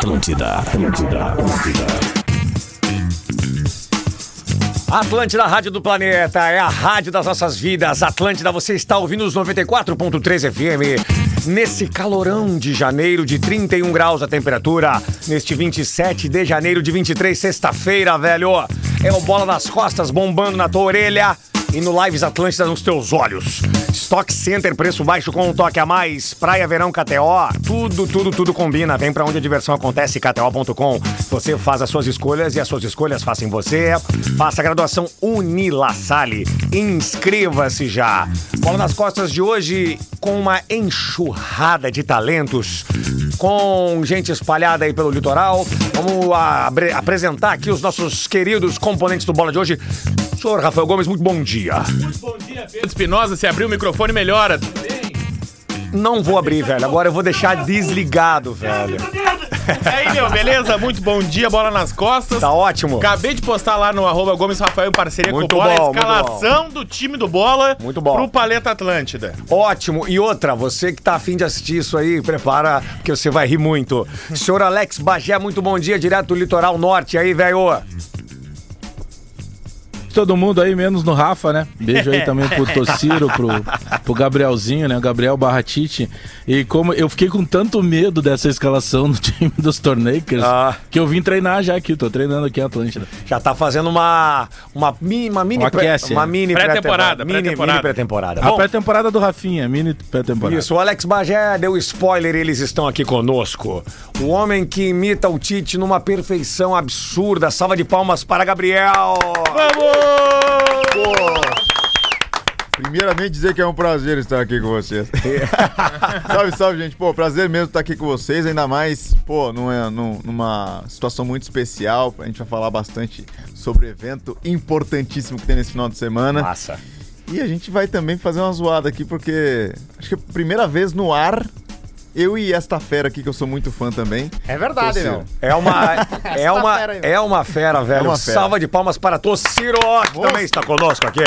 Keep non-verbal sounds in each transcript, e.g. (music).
Atlântida, Atlântida, Atlântida. Atlântida, Rádio do Planeta, é a rádio das nossas vidas. Atlântida, você está ouvindo os 94.3 FM. Nesse calorão de janeiro, de 31 graus a temperatura. Neste 27 de janeiro de 23, sexta-feira, velho. É o bola nas costas bombando na tua orelha e no Lives Atlântida nos teus olhos. Stock Center, preço baixo com um toque a mais. Praia, verão, KTO. Tudo, tudo, tudo combina. Vem pra onde a diversão acontece, KTO.com. Você faz as suas escolhas e as suas escolhas façam você. Faça a graduação Unilassale. Inscreva-se já. Bola nas costas de hoje com uma enxurrada de talentos. Com gente espalhada aí pelo litoral. Vamos apresentar aqui os nossos queridos componentes do Bola de hoje. Senhor Rafael Gomes, muito bom dia. Bom dia, Pedro Espinosa. Se abrir o microfone, melhora. Não vou abrir, velho. Agora eu vou deixar desligado, velho. E aí, meu, beleza? Muito bom dia, bola nas costas. Tá ótimo. Acabei de postar lá no arroba Gomes Rafael em parceria Muito com o Bola bom, a muito escalação do time do Bola Muito bom. pro Paleta Atlântida. Ótimo. E outra, você que tá afim de assistir isso aí, prepara, porque você vai rir muito. Senhor Alex Bagé, muito bom dia, direto do litoral norte aí, velho. Todo mundo aí, menos no Rafa, né? Beijo aí também pro (laughs) Tociro, pro, pro Gabrielzinho, né? O Gabriel Barratite. E como eu fiquei com tanto medo dessa escalação no (laughs) time dos Tornakers, Ah. que eu vim treinar já aqui. Tô treinando aqui em Atlântida. Já tá fazendo uma uma mini uma mini Um pré- aquece, uma mini Pré-temporada, mini, pré-temporada. mini pré-temporada. A pré-temporada do Rafinha, mini pré-temporada. Isso, o Alex Bagé deu spoiler, eles estão aqui conosco. O homem que imita o Tite numa perfeição absurda. Salva de palmas para Gabriel. Primeiramente dizer que é um prazer estar aqui com vocês. (laughs) salve, salve, gente. Pô, prazer mesmo estar aqui com vocês, ainda mais, pô, numa, num- numa situação muito especial. A gente vai falar bastante sobre evento importantíssimo que tem nesse final de semana. Massa. E a gente vai também fazer uma zoada aqui, porque acho que é a primeira vez no ar, eu e esta fera aqui, que eu sou muito fã também. É verdade, Tociro. meu. É uma, (laughs) é uma, fera é uma fera, velho. É uma fera. Salva de palmas para Tociro, que também está conosco aqui.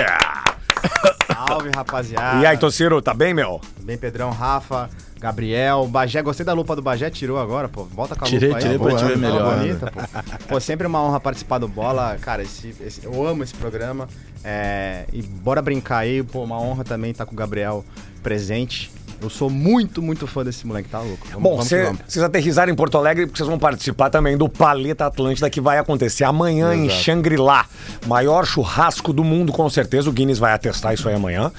Salve, rapaziada. E aí, Tociro, tá bem, meu? Bem, Pedrão, Rafa, Gabriel, Bagé. Gostei da lupa do Bagé, tirou agora, pô. Volta com a Tirei, lupa aí. tirei pra te ver Tá melhor, bonita, pô. Pô, sempre uma honra participar do Bola. Cara, esse, esse- eu amo esse programa. É, e bora brincar aí. Pô, uma honra também estar com o Gabriel presente. Eu sou muito, muito fã desse moleque, tá louco? Vamos, Bom, vocês aterrizaram em Porto Alegre porque vocês vão participar também do Paleta Atlântida que vai acontecer amanhã em Shangri-La. Maior churrasco do mundo, com certeza. O Guinness vai atestar isso aí amanhã.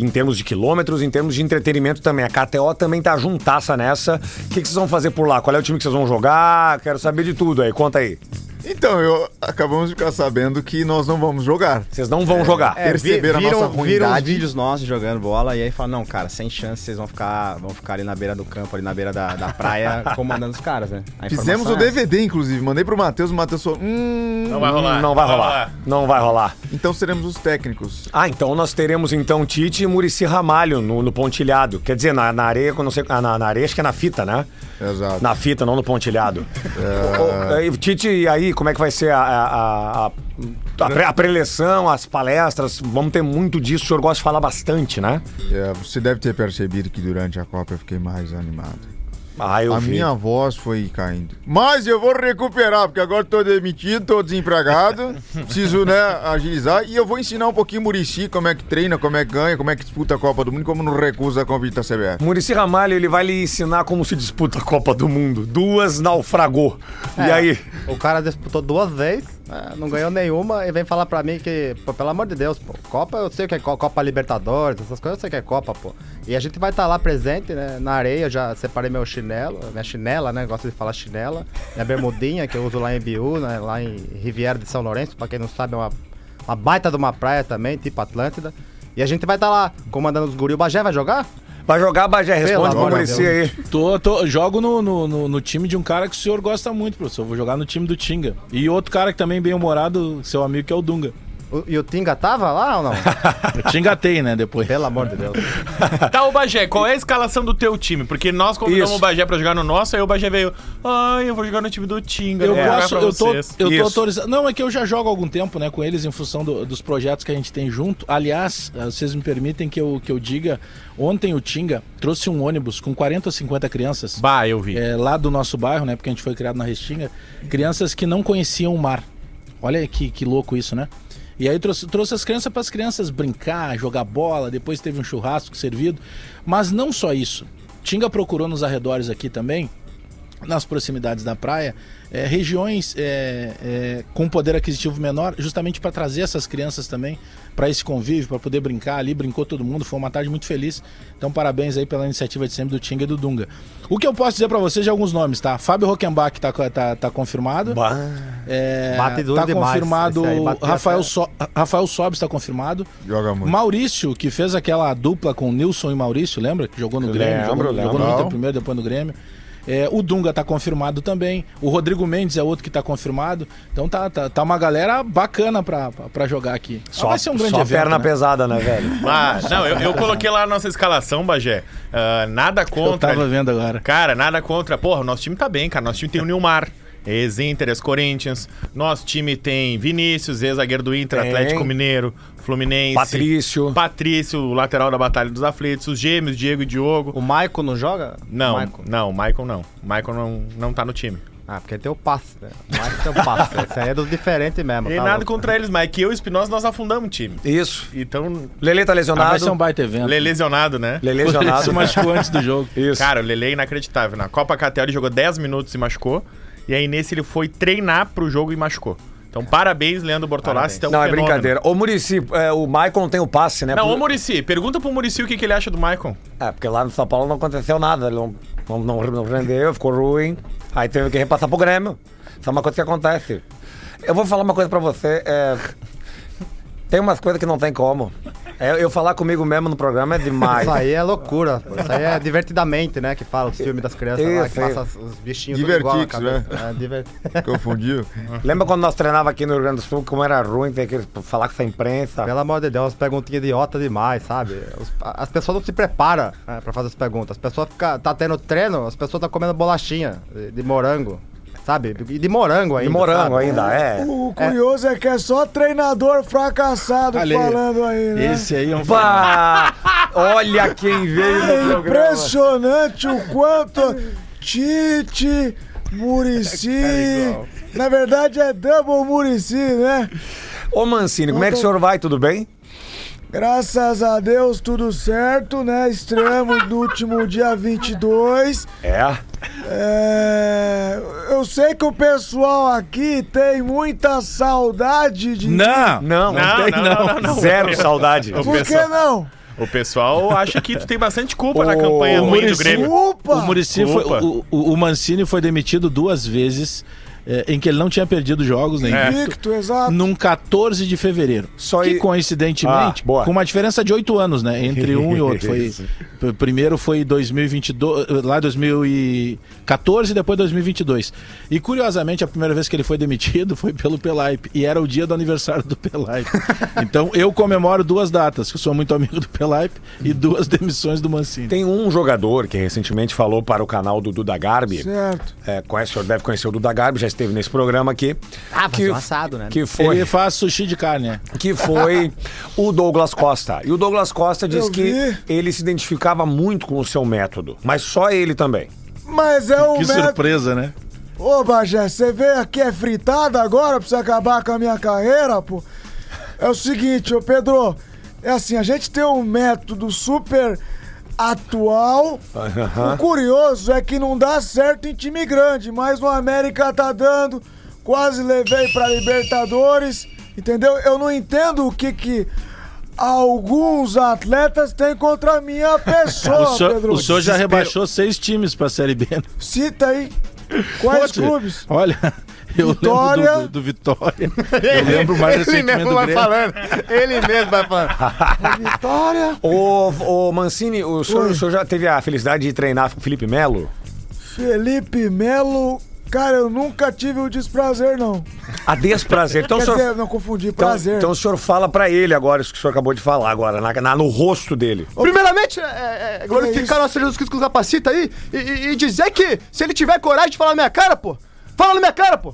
Em termos de quilômetros, em termos de entretenimento também. A KTO também tá juntaça nessa. O que, que vocês vão fazer por lá? Qual é o time que vocês vão jogar? Quero saber de tudo aí. Conta aí. Então, eu acabamos de ficar sabendo que nós não vamos jogar. Vocês não vão jogar. É, vi- perceberam a viram, nossa viram os ruindade. vídeos nossos jogando bola e aí falam, não, cara, sem chance, vocês vão ficar, vão ficar ali na beira do campo, ali na beira da, da praia, (laughs) comandando os caras, né? A Fizemos o é. DVD, inclusive. Mandei pro Matheus, o Matheus falou: Hum. Não vai rolar. Não vai rolar. Não vai rolar. Então seremos os técnicos. Ah, então nós teremos então Tite e Murici Ramalho no, no pontilhado. Quer dizer, na, na areia, não sei, ah, na, na areia acho que é na fita, né? Exato. Na fita, não no pontilhado. Ô, ô, aí, Tite, e aí, como é que vai ser a, a, a, a, a pre- a preleção, as palestras? Vamos ter muito disso, o senhor gosta de falar bastante, né? É, você deve ter percebido que durante a Copa eu fiquei mais animado. Ah, eu a vi. minha voz foi caindo. Mas eu vou recuperar, porque agora tô demitido, tô desempregado. (laughs) preciso, né, agilizar. E eu vou ensinar um pouquinho o Murici como é que treina, como é que ganha, como é que disputa a Copa do Mundo, como não recusa convite da CBF. Murici Ramalho, ele vai lhe ensinar como se disputa a Copa do Mundo. Duas naufragou. E É, aí? O cara disputou duas vezes, né, não ganhou nenhuma e vem falar pra mim que, pô, pelo amor de Deus, pô, Copa eu sei o que é Co- Copa Libertadores, essas coisas eu sei que é Copa, pô. E a gente vai estar lá presente, né, na areia, eu já separei meu chinelo, minha chinela, né, gosto de falar chinela, minha bermudinha que eu uso lá em Biú, né, lá em Riviera de São Lourenço, pra quem não sabe é uma, uma baita de uma praia também, tipo Atlântida. E a gente vai estar lá comandando os guri. O Bagé vai jogar? Vai jogar, Bagé? Responde pro de Murici aí. Tô, tô- jogo no, no, no- no time de um cara que o senhor gosta muito, professor. Vou jogar no time do Tinga. E outro cara que também é bem humorado, seu amigo, que é o Dunga. E o Tinga tava lá ou não? (laughs) Eu te engatei, né, depois. Pelo amor de Deus. (laughs) Tá, o Bagé, qual é a escalação do teu time? Porque nós convidamos Isso. o Bagé pra jogar no nosso, aí o Bagé veio. Ai, eu vou jogar no time do Tinga. Eu? Vou jogar posso, pra eu tô, vocês." eu tô Isso. autorizado. Não, é que eu já jogo há algum tempo, né, com eles em função do- dos projetos que a gente tem junto. Aliás, eh, vocês me permitem que eu, que eu diga, ontem o Tinga trouxe um ônibus com 40 ou 50 crianças. Bah, eu vi. é, lá do nosso bairro, né? Porque a gente foi criado na Restinga, crianças que não conheciam o mar. Olha que, que louco isso, né? E aí trouxe, trouxe as crianças para as crianças brincar, jogar bola, depois teve um churrasco servido. Mas não só isso. Tinga procurou nos arredores aqui também, nas proximidades da praia, é, regiões é, é, com poder aquisitivo menor, justamente para trazer essas crianças também para esse convívio, para poder brincar ali. Brincou todo mundo, foi uma tarde muito feliz. Então, parabéns aí pela iniciativa de sempre do Tinga e do Dunga. O que eu posso dizer para vocês é alguns nomes, tá? Fábio Rockenbach tá, tá, tá confirmado. Bah. É, Bate duro tá demais. confirmado. Rafael, até- so, Rafael Sobes está confirmado. Joga muito. Maurício, que fez aquela dupla com Nilson e Maurício, lembra? Que jogou no Grêmio, Lembro, jogou, lembro. jogou no Inter primeiro, depois no Grêmio. É, o Dunga tá confirmado também. O Rodrigo Mendes é outro que tá confirmado. Então tá, tá, tá uma galera bacana pra, pra- pra jogar aqui. Mas Só, vai ser um grande só evento. perna né? pesada, né, velho? (laughs) Ah, não, eu, eu coloquei lá a nossa escalação, Bagé. Ah, nada Eu contra. tava vendo agora. Cara, nada contra. Porra, o nosso time tá bem, cara. Nosso time tem o Nilmar. Ex-Inter, ex-Corinthians. Nosso time tem Vinícius, ex-zagueiro do Inter, Tem. Atlético Mineiro, Fluminense. Patrício. Patrício, o lateral da Batalha dos Aflitos. Os gêmeos, Diego e Diogo. O Maicon não joga? Não, Maicon. não, o Michael não. O Michael não, não tá no time. Ah, porque tem o passe, né? O Maicon tem o passe. Esse aí é dos diferentes mesmo. E tá nada louco. contra eles, mas que eu e o Espinosa nós afundamos o time. Isso. Então, Lele tá Ah, vai lesionado. ser um baita evento. Lele lesionado, né? Lele Ele lesionado. se (laughs) machucou antes do jogo. (laughs) Isso. Cara, o Lele é inacreditável. Na Copa Catel ele jogou 10 minutos e machucou. E aí nesse ele foi treinar pro jogo e machucou. Então parabéns, Leandro Bortolassi. Parabéns. não, é fenômeno. brincadeira. Ô, Murici, é, o Maicon tem o passe, né? Não, Por- ô Murici, pergunta pro Murici o que, que ele acha do Maicon. É, porque lá no São Paulo não aconteceu nada. Ele não, não, não, não rendeu, ficou ruim. Aí teve que repassar pro Grêmio. Isso é uma coisa que acontece. Eu vou falar uma coisa pra você. é, Tem umas coisas que não tem como. É, eu falar comigo mesmo no programa é demais. Isso aí é loucura. pô. Isso aí é divertidamente, né? Que fala os filmes das crianças lá, que passa os os bichinhos tudo igual na Divertix, né? cabeça. É, divert... (laughs) Confundiu? Lembra quando nós treinava aqui no Rio Grande do Sul, como era ruim ter que falar com essa imprensa? Pelo amor de Deus, perguntinha idiota demais, sabe? Os- as pessoas não se preparam né, pra fazer as perguntas. As pessoas ficam. Tá tendo treino, as pessoas estão comendo bolachinha de, de morango. Sabe? E de morango ainda. E morango sabe? ainda, é. O curioso é. que é só treinador fracassado falando aí, né? Esse aí é um. Pá! (laughs) Olha quem veio no É programa. impressionante o quanto Tite, Murici. (laughs) Na verdade é Double Murici, né? Ô Mancini, como é que o senhor vai? Tudo bem? Graças a Deus, tudo certo, né? Estreamos no último dia 22. É. É, eu sei que o pessoal aqui tem muita saudade de. Não! Não, Não, tem, não, não, não, não. Zero (laughs) saudade. O Por que pessoal- não? O pessoal acha que tu tem bastante culpa na campanha o ruim do Grêmio. Desculpa! Foi, o, o, o Mancini foi demitido duas vezes eh, em que ele não tinha perdido jogos nem É. invicto, Victo, exato. num 14 de fevereiro. Só que i- coincidentemente, Ah, com uma diferença de oito anos, né? Entre um e outro. Foi, primeiro foi 2022, lá 2014 e depois 2022. E curiosamente, a primeira vez que ele foi demitido foi pelo Pelaipe. E era o dia do aniversário do Pelaipe. (laughs) então eu comemoro duas datas, que eu sou muito amigo do Pelaipe, e duas demissões do Mancini. Tem um jogador que recentemente falou para o canal do Duda Garbi. Certo. É, conhece, o senhor deve conhecer o Duda Garbi, já esteve nesse programa aqui. Ah, que, um assado, né? que foi, Ele faz sushi de carne, né? que foi o Douglas Costa. E o Douglas Costa disse que ele se identificava muito com o seu método, mas só ele também. Mas é o Que método. surpresa, né? Ô, Bagé, você veio aqui é fritada agora pra você acabar com a minha carreira, pô? É o seguinte, ô Pedro, é assim, a gente tem um método super atual. O curioso é que não dá certo em time grande, mas no América tá dando. Quase levei pra Libertadores, entendeu? Eu não entendo o que que alguns atletas têm contra a minha (laughs) pessoa, O senhor, Pedro. o senhor já rebaixou seis times pra Série B. né? Cita aí. Quais Pode. clubes? Olha, eu Vitória. lembro do, do Vitória. (laughs) Eu lembro mais Ele mesmo do vai Grêmio. falando. Ele mesmo vai falando. (laughs) Vitória. Ô, ô Mancini, o senhor, o senhor já teve a felicidade de treinar com o Felipe Melo? Felipe Melo. Cara, eu nunca tive o desprazer, não. A desprazer. Então, (laughs) o Quer senhor, dizer, não confundi, então, prazer. então o senhor fala pra ele agora, isso que o senhor acabou de falar agora, na, na- no rosto dele. Primeiramente, é, é, é, glorificar nosso Jesus Cristo com os capacita aí e, e- e dizer que se ele tiver coragem de falar na minha cara, pô, fala na minha cara, pô.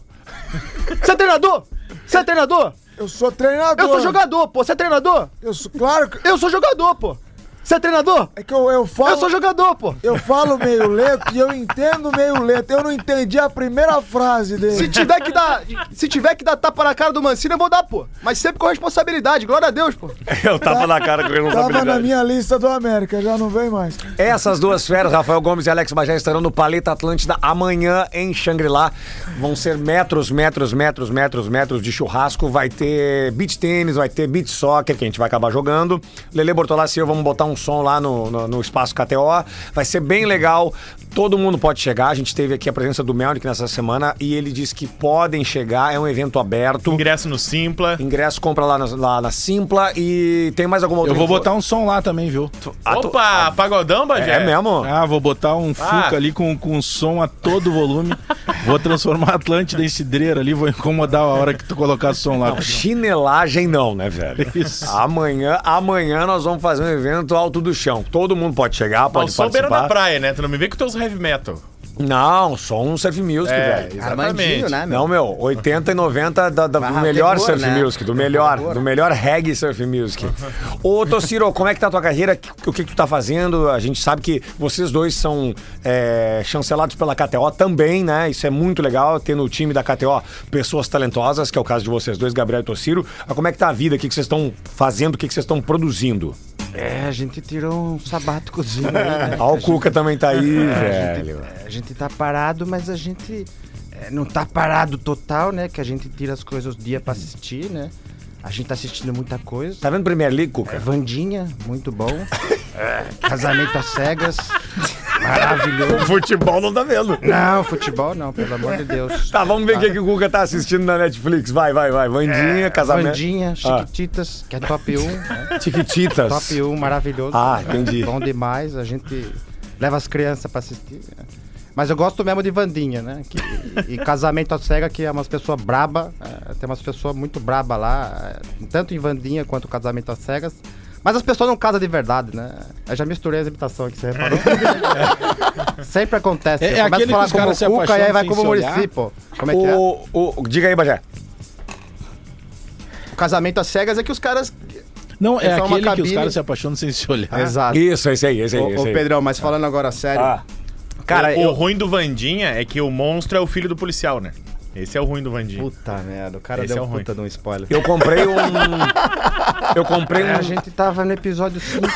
(laughs) Você é treinador? Você é treinador? Eu sou treinador. Eu sou jogador, pô. Você é treinador? Eu sou, claro que. Eu sou jogador, pô. Você é treinador? É que eu, eu falo. Eu sou jogador, pô. Eu falo meio lento e eu entendo meio lento. Eu não entendi a primeira frase Se dele. tiver que dar, se tiver que dar tapa na cara do Mancini, eu vou dar, pô. Mas sempre com responsabilidade. Glória a Deus, pô. (laughs) Eu tava na cara com Tava na responsabilidade. minha lista do América, já não vem mais. Essas duas feras, Rafael Gomes e Alex Bagé, estarão no Paleta Atlântida amanhã em Xangri-Lá. Vão ser metros, metros, metros, metros, metros de churrasco. Vai ter beach tênis, vai ter beach soccer, que a gente vai acabar jogando. Lele Bortolassi e eu vamos botar um som lá no, no, no espaço KTO. Vai ser bem legal. Todo mundo pode chegar. A gente teve aqui a presença do Melnick nessa semana e ele disse que podem chegar. É um evento aberto. Ingresso no Simpla. Ingresso compra lá na, lá na Simpla e tem mais alguma outra Eu vou info? botar um som lá também, viu? Ah, tu- Opa, pagodão, Bagé? É mesmo? Ah, vou botar um Fuca Ah. ali com, com som a todo volume. (laughs) vou transformar a Atlântida em cidreira ali, vou incomodar a hora que tu colocar som lá. Pedrão. Chinelagem não, né, velho? Isso. Amanhã, amanhã nós vamos fazer um evento alto do chão. Todo mundo pode chegar, Não, pode sou beira da participar. praia, né? Tu não me vê com teus heavy metal. Não, só um surf music, É, velho. exatamente. né, Não, meu, 80 e 90 da, da- do melhor terror, surf né? music, do melhor, do melhor reggae surf music. Ô, Tociro, como é que tá a tua carreira? O que, que tu tá fazendo? A gente sabe que vocês dois são é, chancelados pela KTO também, né? Isso é muito legal, ter no time da KTO pessoas talentosas, que é o caso de vocês dois, Gabriel e Tociro. Mas como é que tá a vida? O que, que vocês estão fazendo? O que, que vocês estão produzindo? É, a gente tirou um sabáticozinho aí, né? (laughs) O Cuca também tá aí, (laughs) A velho. gente, é, a gente tá parado, mas a gente é, não tá parado total, né? Que a gente tira as coisas do dia pra assistir, né? A gente tá assistindo muita coisa. Tá vendo Premier League, É, Cuca? Vandinha, muito bom. (laughs) É, casamento às cegas, maravilhoso. Futebol não tá vendo. Não, futebol não, pelo amor de Deus. Tá, vamos ver o que, que o Cuca tá assistindo na Netflix. Vai, vai, vai. Vandinha, casamento. Vandinha, Chiquititas, que é top 1, né? Tiquititas. Top 1, maravilhoso. Ah, entendi. Bom demais, a gente leva as crianças pra assistir. Mas eu gosto mesmo de Vandinha, né? Que- e casamento às cegas, que é umas pessoas braba, é, tem umas pessoas muito braba lá, é, tanto em Vandinha quanto casamento às cegas. Mas as pessoas não casam de verdade, né? Eu já misturei as imitações aqui, você reparou? (laughs) Sempre acontece. É- é a aquele que falar os caras se como Cuca e aí vai como pô. Como é que é? O, o, diga aí, Bagé. O casamento às cegas é que os caras. Não, é É aquele que os caras se apaixonam sem se olhar. Exato. Isso, esse aí, esse aí. Ô, esse aí. Pedrão, mas falando agora sério. Ah, Cara, o, eu. o ruim do Vandinha é que o monstro é o filho do policial, né? Esse é o ruim do Vandinha. Puta merda, o cara Esse deu é o um ruim. puta de um spoiler. eu comprei um. Eu comprei É, a um. gente tava no episódio 5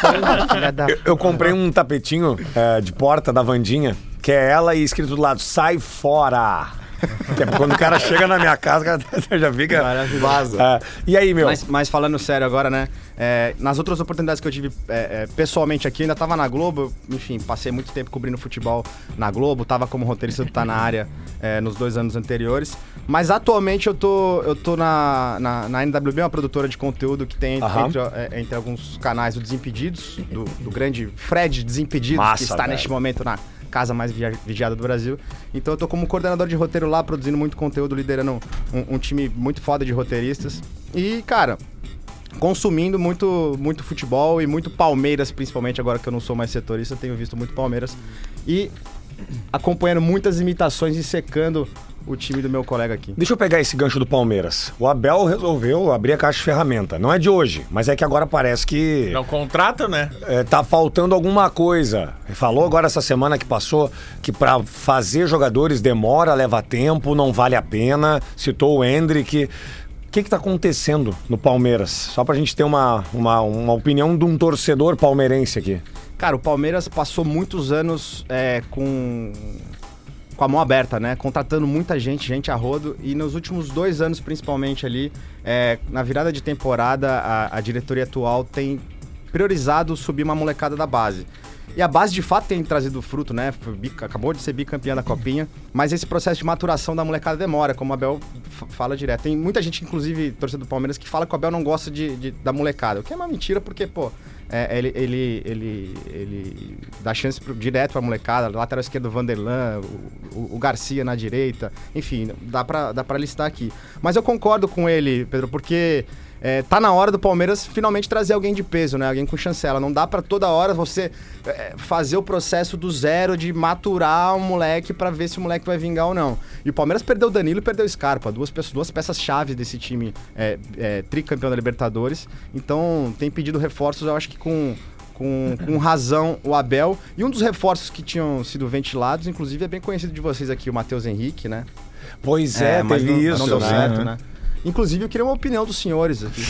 ainda, da... Eu, eu comprei um tapetinho é, de porta da Vandinha, que é ela e escrito do lado, sai fora. É quando o cara chega na minha casa, o (laughs) cara já fica. Vaza. É, e aí, meu? Mas, mas falando sério agora, né? é, nas outras oportunidades que eu tive é, é, pessoalmente aqui, eu ainda tava na Globo, enfim, passei muito tempo cobrindo futebol na Globo, tava como roteirista do Tá Na Área é, nos dois anos anteriores. Mas atualmente eu tô, eu tô na, na, na NWB, uma produtora de conteúdo que tem Aham. entre, é, entre alguns canais o Desimpedidos, do, do grande Fred Desimpedidos, Massa, que está velho. neste momento na casa mais vigiada do Brasil. Então eu tô como coordenador de roteiro lá, produzindo muito conteúdo, liderando um, um time muito foda de roteiristas. E, cara, consumindo muito, muito futebol e muito Palmeiras, principalmente agora que eu não sou mais setorista, tenho visto muito Palmeiras. E acompanhando muitas imitações e secando o time do meu colega aqui. Deixa eu pegar esse gancho do Palmeiras. O Abel resolveu abrir a caixa de ferramenta. Não é de hoje, mas é que agora parece que Não contrata, né? é, tá faltando alguma coisa. Falou agora essa semana que passou que pra fazer jogadores demora, leva tempo, não vale a pena. Citou o Hendrick. O que que tá acontecendo no Palmeiras? Só pra gente ter uma, uma, uma opinião de um torcedor palmeirense aqui. Cara, o Palmeiras passou muitos anos é, com, com a mão aberta, né? Contratando muita gente, gente a rodo. E nos últimos dois anos, principalmente ali, é, na virada de temporada, a, a diretoria atual tem priorizado subir uma molecada da base. E a base de fato tem trazido fruto, né? Acabou de ser bicampeã da Copinha, mas esse processo de maturação da molecada demora, como o Abel fala direto. Tem muita gente, inclusive torcedor do Palmeiras, que fala que o Abel não gosta de, de- da molecada, o que é uma mentira, porque, pô, é, ele, ele, ele, ele dá chance pro, direto pra molecada, lateral esquerdo Vanderlan, o, o- o Garcia na direita, enfim, dá pra, dá pra listar aqui. Mas eu concordo com ele, Pedro, porque é, tá na hora do Palmeiras finalmente trazer alguém de peso, né? Alguém com chancela. Não dá pra toda hora você é, fazer o processo do zero de maturar um moleque pra ver se o moleque vai vingar ou não. E o Palmeiras perdeu o Danilo e perdeu o Scarpa, duas, pessoas, duas peças-chave desse time é, é, tricampeão da Libertadores. Então tem pedido reforços, eu acho que com. Com, com razão o Abel. E um dos reforços que tinham sido ventilados, inclusive é bem conhecido de vocês aqui, o Matheus Henrique, né? Pois é, mas teve não, isso. não deu né? certo, né? Inclusive, eu queria uma opinião dos senhores aqui.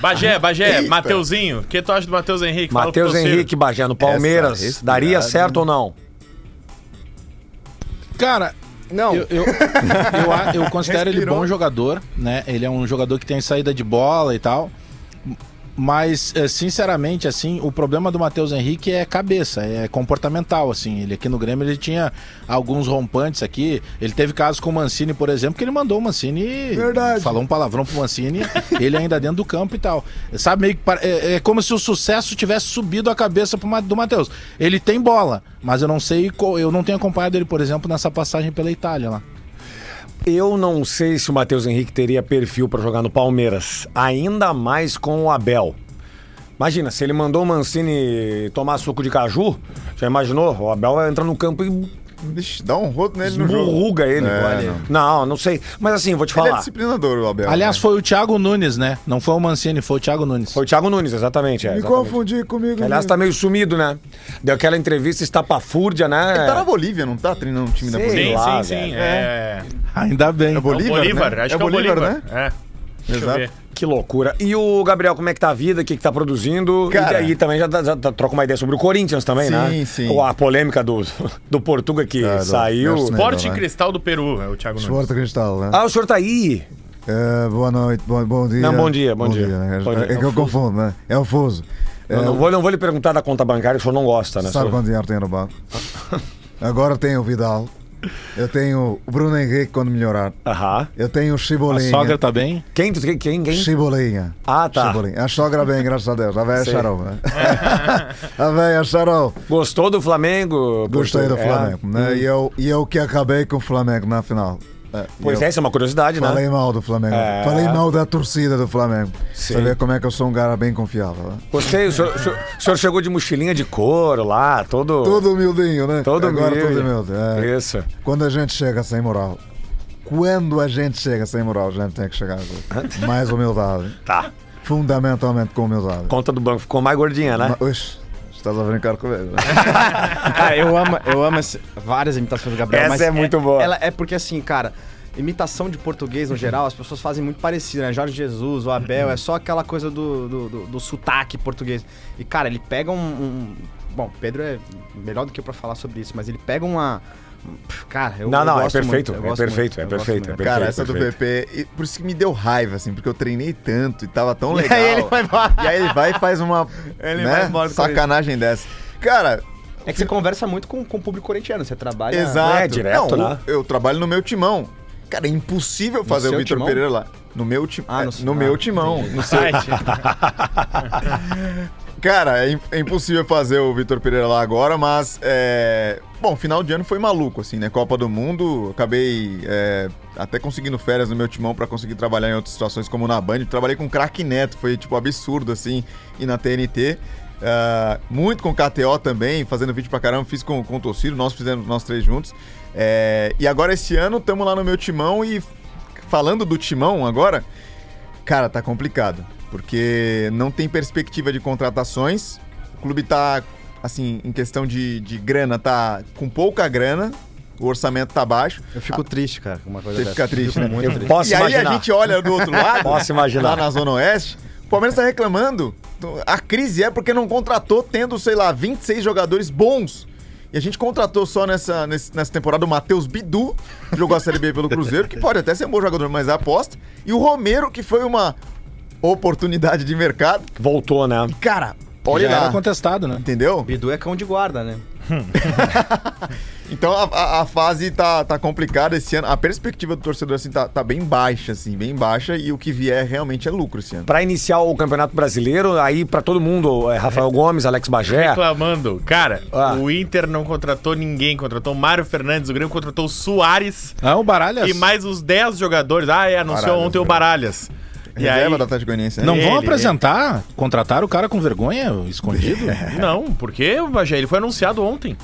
Bagé, Bagé, Mateuzinho. O que tu acha do Matheus Henrique? Matheus. Henrique Bagé no Palmeiras, Essa daria certo ou não? Cara, Não, eu, eu, eu, eu (laughs) considero ele Respirou. bom jogador, né? Ele é um jogador que tem saída de bola e tal. Mas, eh, sinceramente, assim, o problema do Matheus Henrique é cabeça, é comportamental, assim. Ele aqui no Grêmio, ele tinha alguns rompantes aqui. Ele teve casos com o Mancini, por exemplo, que ele mandou o Mancini... Verdade. Falou um palavrão pro Mancini, (laughs) ele ainda dentro do campo e tal. Sabe, meio que... É, é como se o sucesso tivesse subido a cabeça pro do Matheus. Ele tem bola, mas eu não sei... Eu não tenho acompanhado ele, por exemplo, nessa passagem pela Itália lá. Eu não sei se o Matheus Henrique teria perfil pra jogar no Palmeiras, ainda mais com o Abel. Imagina, se ele mandou o Mancini tomar suco de caju, já imaginou? O Abel vai entrar no campo e Vixe, dá um rodo nele no jogo. esmurruga ele. É, não. não, sei. Mas assim, vou te Ele é falar. disciplinador, o Abel. Aliás, né? foi o Thiago Nunes, né? Não foi o Mancini, foi o Thiago Nunes. Foi o Thiago Nunes, exatamente. É, Me exatamente. confundi comigo. Aliás, mesmo. tá meio sumido, né? Deu aquela entrevista estapafúrdia, né? Ele tá na Bolívia, não tá treinando o time da Sei Bolívia? Sim, lá, sim, sim. velho. É. Ainda bem. É Bolívar, É o Bolívar, né? acho É que é o Bolívar, Bolívar, né? É. Deixa eu Exato. ver. Que loucura. E o Gabriel, como é que tá a vida? O que, que tá produzindo? Cara- e daí também já, dá- já dá- troca uma ideia sobre o Corinthians também, Sim, né? sim. Ou a polêmica do, (laughs) do Portuga que Ah, do- saiu. Nelson Porte né? Cristal do Peru, é o Thiago Nunes. Esporte Cristal, né? Ah, o senhor tá aí. É, boa noite, bom, bom dia. Não, bom dia, bom dia. né? Bom dia. É, É que eu confundo, né? É o fuso. É, Eu não, vou, não vou lhe perguntar da conta bancária, que o senhor não gosta, né? sabe senhor? quanto dinheiro tem no banco? (laughs) Agora tenho o Vidal. Eu tenho o Bruno Henrique quando melhorar. Aham. Eu tenho o A Chibolinha. sogra tá bem? Quem, tu- quem, quem? quem? Chibolinha. Ah, tá. Chibolinha. A sogra bem, graças a Deus. A velha Sei. charou, né? (laughs) a velha charou. Gostou do Flamengo? Gostei do Portuga? Flamengo, É. né? E eu, e eu que acabei com o Flamengo na final. É, Pois eu é, isso é uma curiosidade, Falei né? mal do Flamengo. É. Falei mal da torcida do Flamengo. Sim. Você vê como é que eu sou um cara bem confiável. Né? Gostei, o senhor, o senhor- o senhor chegou de mochilinha de couro lá, todo... Todo humildinho, né? Todo Agora humilde. todo humilde. É. Isso. Quando a gente chega sem moral. Quando a gente chega sem moral, a gente tem que chegar com (laughs) mais humildade. Tá. Fundamentalmente com humildade. Conta do banco ficou mais gordinha, né? Mas, estás a brincar comigo. Né? (laughs) Cara, eu amo, eu amo esse- várias imitações do Gabriel. Essa é muito boa. Ela é porque assim, cara, imitação de português no geral, as pessoas fazem muito parecido, né? Jorge Jesus, o Abel, é só aquela coisa do, do, do- do sotaque português. E, cara, ele pega um, um- Bom, Pedro é melhor do que eu pra falar sobre isso, mas ele pega uma. Cara, eu Não, eu não, é perfeito, muito, eu é gosto perfeito, muito, é eu perfeito, muito. é Cara, Perfeito, essa do perfeito. VP, e por isso que me deu raiva, assim, porque eu treinei tanto e tava tão E legal. aí ele vai embora. E aí ele vai e faz uma (laughs) Ele né, vai embora do sacanagem dessa. Cara, É que você conversa muito com, com o público corintiano, você trabalha. exato. É, direto, Não, né? o- Eu trabalho no meu timão. Cara, é impossível fazer o Vitor timão? Pereira lá. No meu, ti... Ah, é, no- no ah, meu timão. No site. (laughs) (laughs) Cara, é, é impossível fazer o Vitor Pereira lá agora, mas. É... Bom, final de ano foi maluco, assim, né? Copa do Mundo, acabei é, até conseguindo férias no meu timão pra conseguir trabalhar em outras situações, como na Band. Trabalhei com Craque Neto, foi tipo absurdo, assim, e na TNT. Ah, muito com KTO também, fazendo vídeo pra caramba, fiz com, com o nós fizemos nós três juntos. É, e agora esse ano estamos lá no meu timão e falando do timão agora, cara, tá complicado. Porque não tem perspectiva de contratações. O clube tá, assim, em questão de, de grana, tá com pouca grana. O orçamento tá baixo. Eu fico triste, cara, com uma coisa Você dessa. fica triste, Eu né? muito triste. Posso e aí imaginar. a gente olha do outro lado, (laughs) Posso imaginar. lá na Zona Oeste, o Palmeiras tá reclamando. A crise é porque não contratou, tendo, sei lá, 26 jogadores bons. E a gente contratou só nessa, nessa temporada o Matheus Bidu, que jogou a Série B pelo Cruzeiro, que pode até ser um bom jogador, mas é aposta. E o Romero, que foi uma oportunidade de mercado. Voltou, né? E, cara, olha Já lá. era contestado, né? Entendeu? Bidu é cão de guarda, né? (laughs) Então a, a- a fase tá, tá complicada esse ano. A perspectiva do torcedor assim tá, tá bem baixa, assim, bem baixa. E o que vier realmente é lucro esse ano. Pra iniciar o Campeonato Brasileiro, aí pra todo mundo, é Rafael Gomes, Alex Bagé. Reclamando. Cara, Ah. o Inter não contratou ninguém. Contratou o Mário Fernandes, o Grêmio contratou o Soares Ah, o Baralhas. e mais os 10 jogadores. Ah, é, anunciou Baralhas, ontem o? Baralhas. Reserva aí... do Atlético Goianiense, né? Não vão Ele, apresentar? Contrataram o cara com vergonha, (laughs) escondido? Não, porque, Bagé, ele foi anunciado ontem.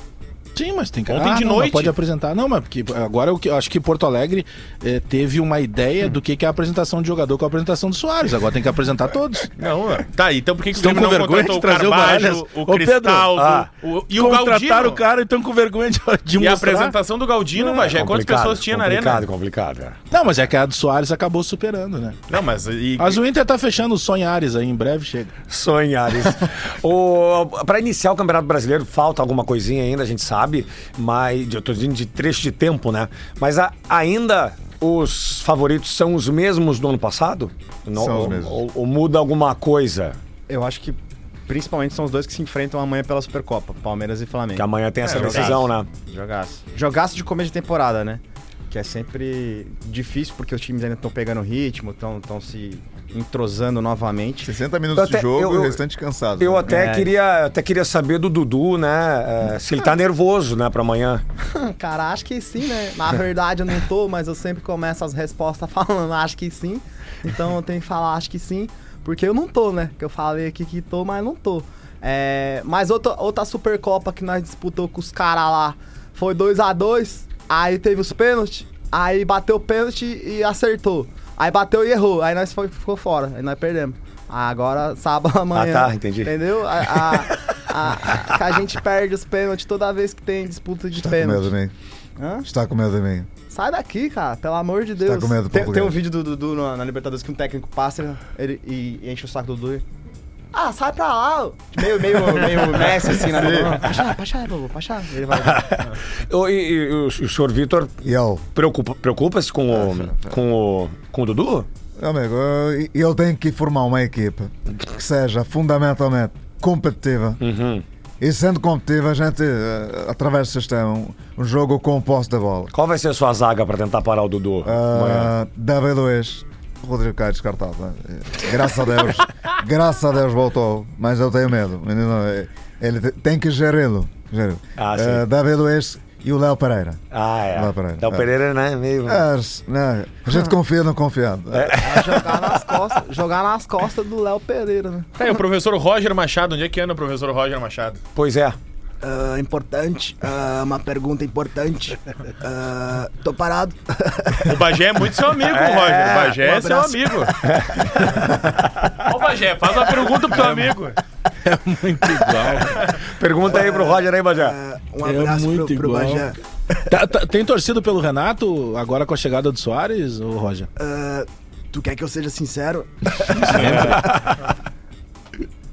Sim, mas tem que Ontem de não, noite. pode apresentar. Não, mas porque agora eu acho que Porto Alegre eh, teve uma ideia do que, que é a apresentação de jogador com a apresentação do Soares. Agora tem que apresentar todos. (laughs) Não, tá, então por que, que o Estão Grêmio com não vergonha contratou de o trazer o Carvalho, o, Ô, Pedro, Cristaldo ah, o- e o Galdino? O cara e estão com vergonha de, de E a apresentação do Galdino, Bagé, quantas Complicado, pessoas tinha na complicado, arena? Complicado, é. Não, mas é que a do Soares acabou superando, né? Não, mas... E, Mas o Inter tá fechando os sonhares aí, em breve chega. Sonhares. (laughs) o, pra iniciar o Campeonato Brasileiro, falta alguma coisinha ainda, a gente sabe, mas eu tô dizendo de trecho de tempo, né? Mas a- ainda os favoritos são os mesmos do ano passado? Não- São os ou, mesmos. Ou, ou muda alguma coisa? Eu acho que principalmente são os dois que se enfrentam amanhã pela Supercopa, Palmeiras e Flamengo. Que amanhã tem essa É, decisão, né? Jogaço. Jogaço de começo de temporada, né? Que é sempre difícil porque os times ainda estão pegando ritmo, estão se entrosando novamente. 60 minutos até- de jogo eu- e o restante cansado. Eu né? até, É. queria, até queria saber do Dudu, né? eh, se ele tá (laughs) nervoso, né, pra amanhã. (laughs) Cara, acho que sim, né? Na verdade eu não tô, mas eu sempre começo as respostas (laughs) falando acho que sim. Então eu tenho que falar acho que sim, porque eu não tô, né? Que eu falei aqui que tô, mas não tô. É, mas outra, outra Supercopa que nós disputou com os caras lá foi 2 a 2 aí teve os pênaltis, aí bateu o pênalti e acertou. Aí bateu e errou, aí nós foi, ficou fora, aí nós perdemos. Agora, sábado (laughs) amanhã. tá, entendi. Entendeu? A, a, a- que (laughs) a gente perde os pênaltis toda vez que tem disputa de Está com medo. Hã? Está com medo mim. Sai daqui, cara, pelo amor de Deus. Está com medo do Tem, tem um vídeo do Dudu na, na Libertadores que um técnico passa ele, e, e enche o saco do Dudu. Ah, sai pra lá. Meio, meio, meio (laughs) Messi assim na mão. Pachá, pachá, bobo, pachá. Ele vai. O- E, e o, o senhor Vitor E eu, preocupa- preocupa-se com, o, com, o, com o Dudu? amigo, eu, eu tenho que formar uma equipa que seja fundamentalmente competitiva. Uhum. E sendo competitiva, a gente, eh, através do sistema, um, um jogo com o posse da bola. Qual vai ser a sua zaga pra tentar parar o Dudu? Uh, David Luiz, Rodrigo Caio descartado. né? Graças a Deus, graças a Deus voltou, mas eu tenho medo. Menino, eh, Ele te- tem que geri-lo. geri-lo. Ah. Uh, David Luiz e o Léo Pereira. Ah, é. Para aí. Léo É. Pereira, né? Meio... É, né, a gente confia no confiado. É jogar nas costas, jogar nas costas do Léo Pereira, né? E o professor Roger Machado, onde é que anda o professor Roger Machado? Pois é. Ah, importante, ah, uma pergunta importante. Ah, tô parado. (laughs) O Bagé é muito seu amigo, Roger. O Bagé um é seu amigo. (laughs) Ô, Bagé, faz uma pergunta pro teu amigo. (laughs) Muito igual. Pergunta aí pro Roger aí, Bajé. Ah, um É abraço muito pro, pro igual. Bagé. Tá- tá- tem torcido pelo Renato agora com a chegada do Soares, ô Roger? Tu quer que eu seja sincero?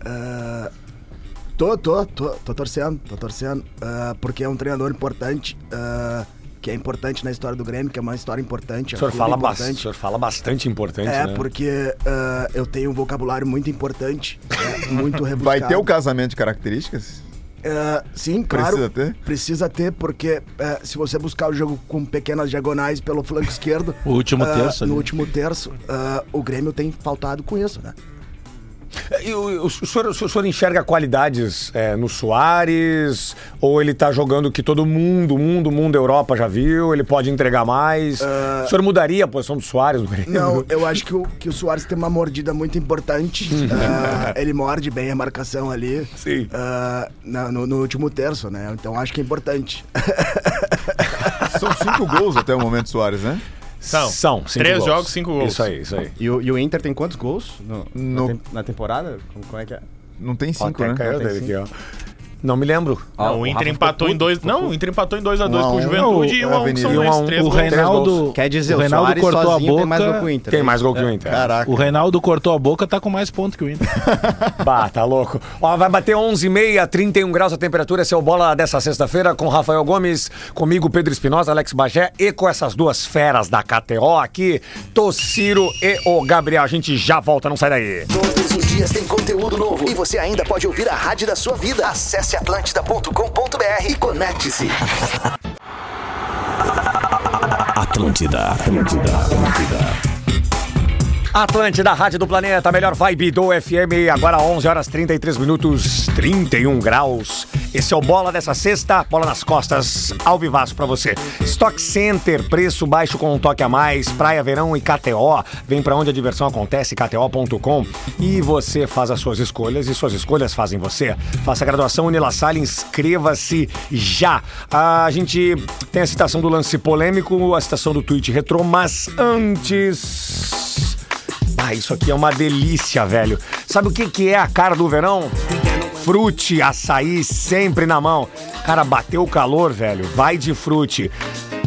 Ah, tô, tô, tô, tô torcendo, tô torcendo. ah, porque é um treinador importante, ah, que é importante na história do Grêmio, que é uma história importante. O é um senhor, fala bas- o importante. senhor fala bastante importante, É, né? porque ah, eu tenho um vocabulário muito importante, é, muito (laughs) rebuscado. Vai ter o casamento de características? Ah, sim, claro. Precisa ter? Precisa ter, porque eh, se você buscar o jogo com pequenas diagonais pelo flanco esquerdo. O último terço. No último terço, o Grêmio tem faltado com isso, né? E o, o, senhor, o senhor enxerga qualidades é, no Soares? Ou ele tá jogando que todo mundo, mundo, mundo, Europa já viu? Ele pode entregar mais? O senhor mudaria a posição do Soares? Não, eu acho que o, que o Soares tem uma mordida muito importante. Ah, ele morde bem a marcação ali. Sim. na- no, no último terço, né? Então acho que é importante. São cinco gols até o momento, Soares, né? São. São. cinco Três gols. jogos, cinco gols. Isso aí, isso aí. E o, e o Inter tem quantos gols no- No- Na, tem- na temporada? Como, como é que é? Não tem cinco, Ó, né? caiu tem dele cinco. aqui, ó. Não me lembro. Não, o o Inter Rafa empatou em dois. Não, o Inter empatou em 2x2 Um a com o. Juventude e Não, 1 a 1 Avenida. são E um um. O. Reinaldo, Quer dizer, o Reinaldo cortou a sozinho tem mais gol boca. que o Inter. Tem mais gol que o Inter. Caraca. O Reinaldo cortou a boca, tá com mais ponto que o Inter. (laughs) Bah, tá louco. Ó, vai bater 11h30, 31 graus a temperatura. Esse é o Bola dessa sexta-feira com Rafael Gomes, comigo Pedro Espinosa, Alex Bagé e com essas duas feras da KTO aqui, Tociro e o Gabriel. A gente já volta, não sai daí. Todos os dias tem conteúdo novo e você ainda pode ouvir a rádio da sua vida. Acesse Atlântida.com.br e conecte-se. Atlântida, Atlântida, Atlântida. Atlântida, Rádio do Planeta, melhor vibe do FM. Agora 11 horas 33 minutos, 31 graus. Esse é o Bola dessa sexta, bola nas costas, ao vivaço pra você. Stock Center, preço baixo com um toque a mais, Praia Verão e KTO. Vem pra onde a diversão acontece, kto.com. E você faz as suas escolhas e suas escolhas fazem você. Faça a graduação Unilassalle, inscreva-se já. A gente tem a citação do lance polêmico, a citação do tweet retrô, mas antes... Ah, isso aqui é uma delícia, velho. Sabe o que, que é a cara do verão? Frute, açaí, sempre na mão. Cara, bateu o calor, velho. Vai de frute.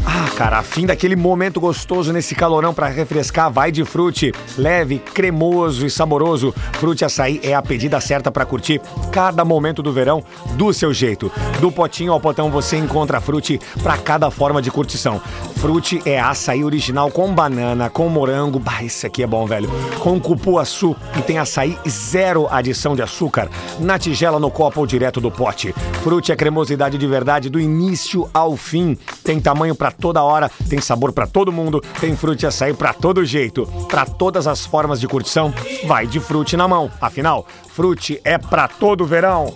Ah, cara, a fim daquele momento gostoso nesse calorão pra refrescar, vai de frute. Leve, cremoso e saboroso. Frute açaí é a pedida certa pra curtir cada momento do verão do seu jeito. Do potinho ao potão você encontra frute pra cada forma de curtição. Frute é açaí original com banana, com morango. Bah, aqui é bom, velho. Com cupuaçu e tem açaí zero adição de açúcar. Na tigela, no copo ou direto do pote. Frute é cremosidade de verdade do início ao fim. Tem tamanho pra toda hora, tem sabor pra todo mundo, tem frute açaí pra todo jeito. Pra todas as formas de curtição, vai de frute na mão. Afinal, frute é pra todo verão.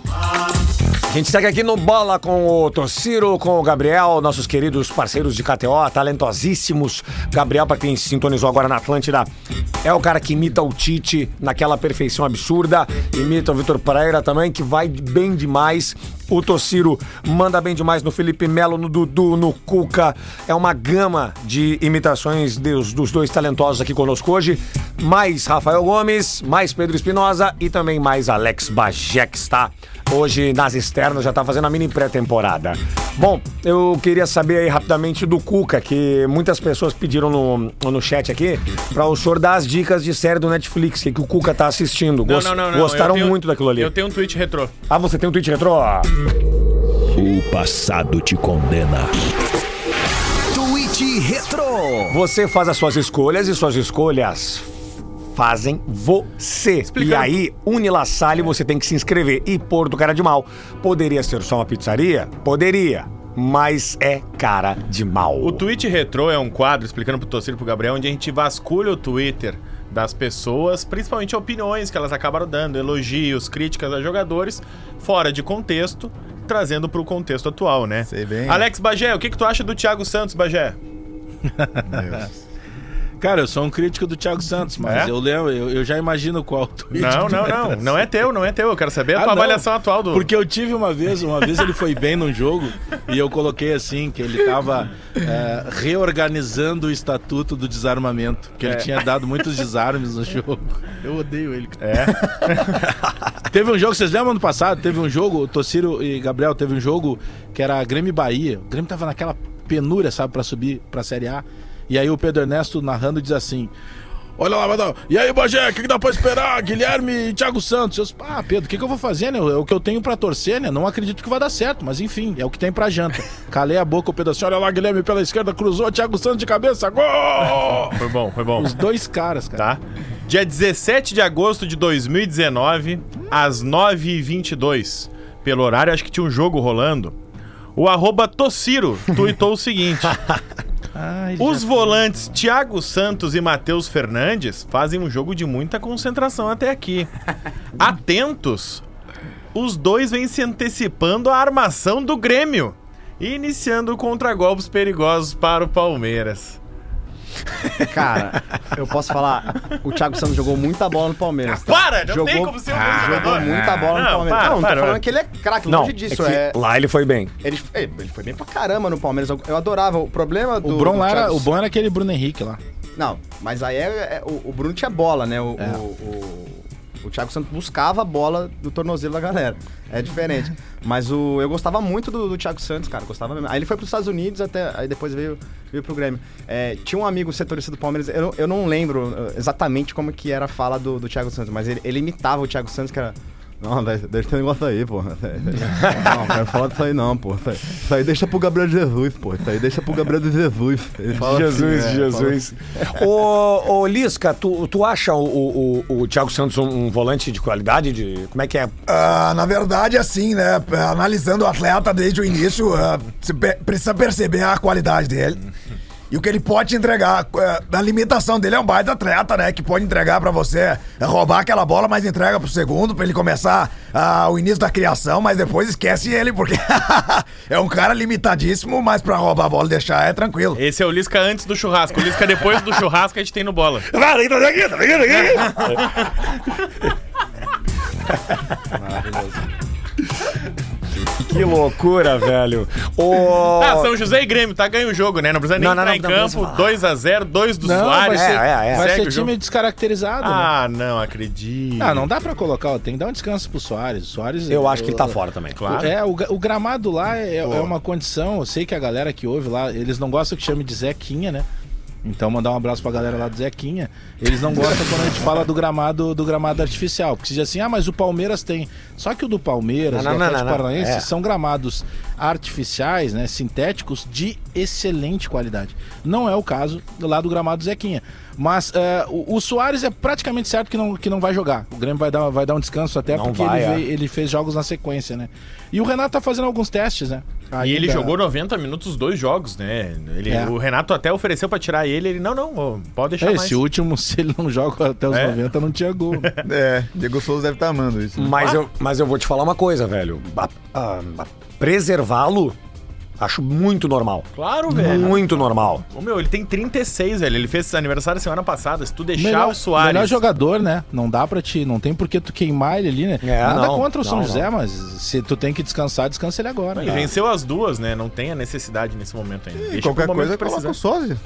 A gente segue aqui no Bola com o Tociro, com o Gabriel, nossos queridos parceiros de KTO, talentosíssimos. Gabriel, pra quem sintonizou agora na Atlântida, é o cara que imita o Tite naquela perfeição absurda. Imita o Vitor Pereira também, que vai bem demais. O Tociro manda bem demais no Felipe Melo, no Dudu, no Cuca. É uma gama de imitações dos, dos dois talentosos aqui conosco hoje. Mais Rafael Gomes, mais Pedro Espinosa e também mais Alex Bajex, tá? Hoje nas externas já tá fazendo a mini pré-temporada. Bom, eu queria saber aí rapidamente do Cuca, que muitas pessoas pediram no, no chat aqui, pra o senhor dar as dicas de série do Netflix que, que o Cuca tá assistindo. Não, Gos- não, não, não. Gostaram tenho- muito daquilo ali. Eu tenho um tweet retrô. Ah, você tem um tweet retrô? O passado te condena. Tweet Retro. Você faz as suas escolhas e suas escolhas fazem você. E aí, Unilassalle, você tem que se inscrever. E pôr do cara de mal. Poderia ser só uma pizzaria? Poderia. Mas é cara de mal. O tweet retrô é um quadro, explicando pro Tociro e pro Gabriel, onde a gente vasculha o Twitter das pessoas, principalmente opiniões que elas acabaram dando, elogios, críticas a jogadores, fora de contexto, trazendo pro contexto atual, né? Sei bem. Alex Bagé, o que, que tu acha do Thiago Santos, Bagé? Cara, eu sou um crítico do Thiago Santos, mas É? eu lembro, eu, eu já imagino qual tweet. Não, que não, não. trazer. Não é teu, não é teu. Eu quero saber a Ah, tua não. avaliação atual do. Porque eu tive uma vez, uma vez ele foi bem num jogo e eu coloquei assim, que ele tava é, reorganizando o estatuto do desarmamento, que ele É. tinha dado muitos desarmes no jogo. Eu odeio ele. É. (laughs) Teve um jogo, vocês lembram ano passado? Teve um jogo, Tociro e Gabriel, teve um jogo que era Grêmio e Bahia. O Grêmio tava naquela penúria, sabe, pra subir pra Série A. E aí o Pedro Ernesto narrando diz assim: Olha lá, Badal. E aí, Bagé, o que, que dá pra esperar? Guilherme e Thiago Santos. Eu, ah, Pedro, o que, que eu vou fazer, né? É o que eu tenho pra torcer, né? Não acredito que vai dar certo, mas enfim, é o que tem pra janta. (laughs) Calei a boca, o Pedro assim, olha lá, Guilherme pela esquerda, cruzou, Thiago Santos de cabeça, gol! (laughs) Foi bom, foi bom. Os dois caras, cara. Tá? Dia 17 de agosto de 2019, às 9h22. Pelo horário, acho que tinha um jogo rolando. O arroba Tociro (laughs) tuitou o seguinte. Ai, Os volantes Thiago Santos e Matheus Fernandes fazem um jogo de muita concentração até aqui. (laughs) Atentos! Os dois vêm se antecipando à armação do Grêmio e iniciando contragolpes perigosos para o Palmeiras. Cara, eu posso falar, o Thiago Santos jogou muita bola no Palmeiras. tá? Para! Não jogou, tem como ser um Ah, jogador. Jogou muita bola no Não, Palmeiras. para, não, não para, tô falando para. que ele é craque, Não, longe disso. é É, lá ele foi bem. ele, é, ele foi bem pra caramba no Palmeiras. Eu, eu adorava. O problema do. O, Bron do era, Thiago o bom era aquele Bruno Henrique lá. Não, mas aí é, é- o, o Bruno tinha bola, né? O, É. o, o, o Thiago Santos buscava a bola do tornozelo da galera. É diferente. mas o, eu gostava muito do, do Thiago Santos, cara. Gostava mesmo. Aí ele foi pros Estados Unidos, até, aí depois veio, veio pro Grêmio. É, tinha um amigo setorista do Palmeiras, eu, eu não lembro uh, exatamente como que era a fala do, do Thiago Santos, mas ele, ele imitava o Thiago Santos, que era. Não, deixa deixa esse negócio aí, pô. Não, não quero falar disso aí não, pô. Isso aí, isso aí deixa pro Gabriel Jesus, pô. Isso aí deixa pro Gabriel de Jesus. Ele fala Jesus, assim, é, Jesus. ô, ô, Lisca, tu, tu acha o, o, o, o Thiago Santos um, um volante de qualidade? De, como é que é? Ah, na verdade, assim, né? Analisando o atleta desde o início, se pe- precisa perceber a qualidade dele. E o que ele pode te entregar, é, a limitação dele é um baita atleta, né? Que pode entregar pra você, é, roubar aquela bola, mas entrega pro segundo, pra ele começar ah, o início da criação, mas depois esquece ele, porque (laughs) é um cara limitadíssimo, mas pra roubar a bola e deixar é tranquilo. Esse é o Lisca antes do churrasco. O Lisca depois do churrasco a gente tem no bola. (laughs) Vai, tem (laughs) que loucura, velho. O... Ah, São José e Grêmio, tá ganho o jogo, né? Não precisa nem Não, não, entrar não, em campo. precisa 2x0, 2 do Não, vai Soares. ser, É, é, é. vai ser time descaracterizado. né? Ah, não, acredito. Ah, não dá pra colocar, tem que dar um descanso pro Soares. O Soares Eu acho que ele tá fora também. Claro. É, o, o gramado lá é, é uma condição. Eu sei que a galera que ouve lá, eles não gostam que chame de Zequinha, né? Então mandar um abraço pra galera lá do Zequinha. Eles não gostam quando a gente fala do gramado do gramado artificial, porque diz assim: "Ah, mas o Palmeiras tem". Só que o do Palmeiras, Não, o não, Atlético Paranaense é. são gramados artificiais, né, sintéticos de excelente qualidade. Não é o caso lá do gramado Zequinha. Mas eh, o, o Soares é praticamente certo que não, que não vai jogar. O Grêmio vai dar, vai dar um descanso até Não porque vai, ele, é. veio- ele fez jogos na sequência, né? E o Renato tá fazendo alguns testes, né? E ele Ainda- jogou 90 minutos os dois jogos, né? Ele, É. O Renato até ofereceu pra tirar ele. Ele, não, não, pode deixar É, mais. esse último, (laughs) se ele não joga até os É. 90, não tinha gol. (laughs) É, Diego Souza deve estar amando isso. né? Mas, eu, mas eu vou te falar uma coisa, velho. A- a- a- Preservá-lo, acho muito normal. Claro, velho. Muito normal. Ô, meu, ele tem 36, velho. Ele fez aniversário semana passada. Se tu deixar melhor, o Soares... melhor jogador, né? Não dá pra te. Não tem por que tu queimar ele ali, né? É, Nada não, contra o São não, José, não. mas se tu tem que descansar, descansa ele agora. E venceu as duas, né? Não tem a necessidade nesse momento ainda. E Deixa qualquer momento coisa, coloca o sósia.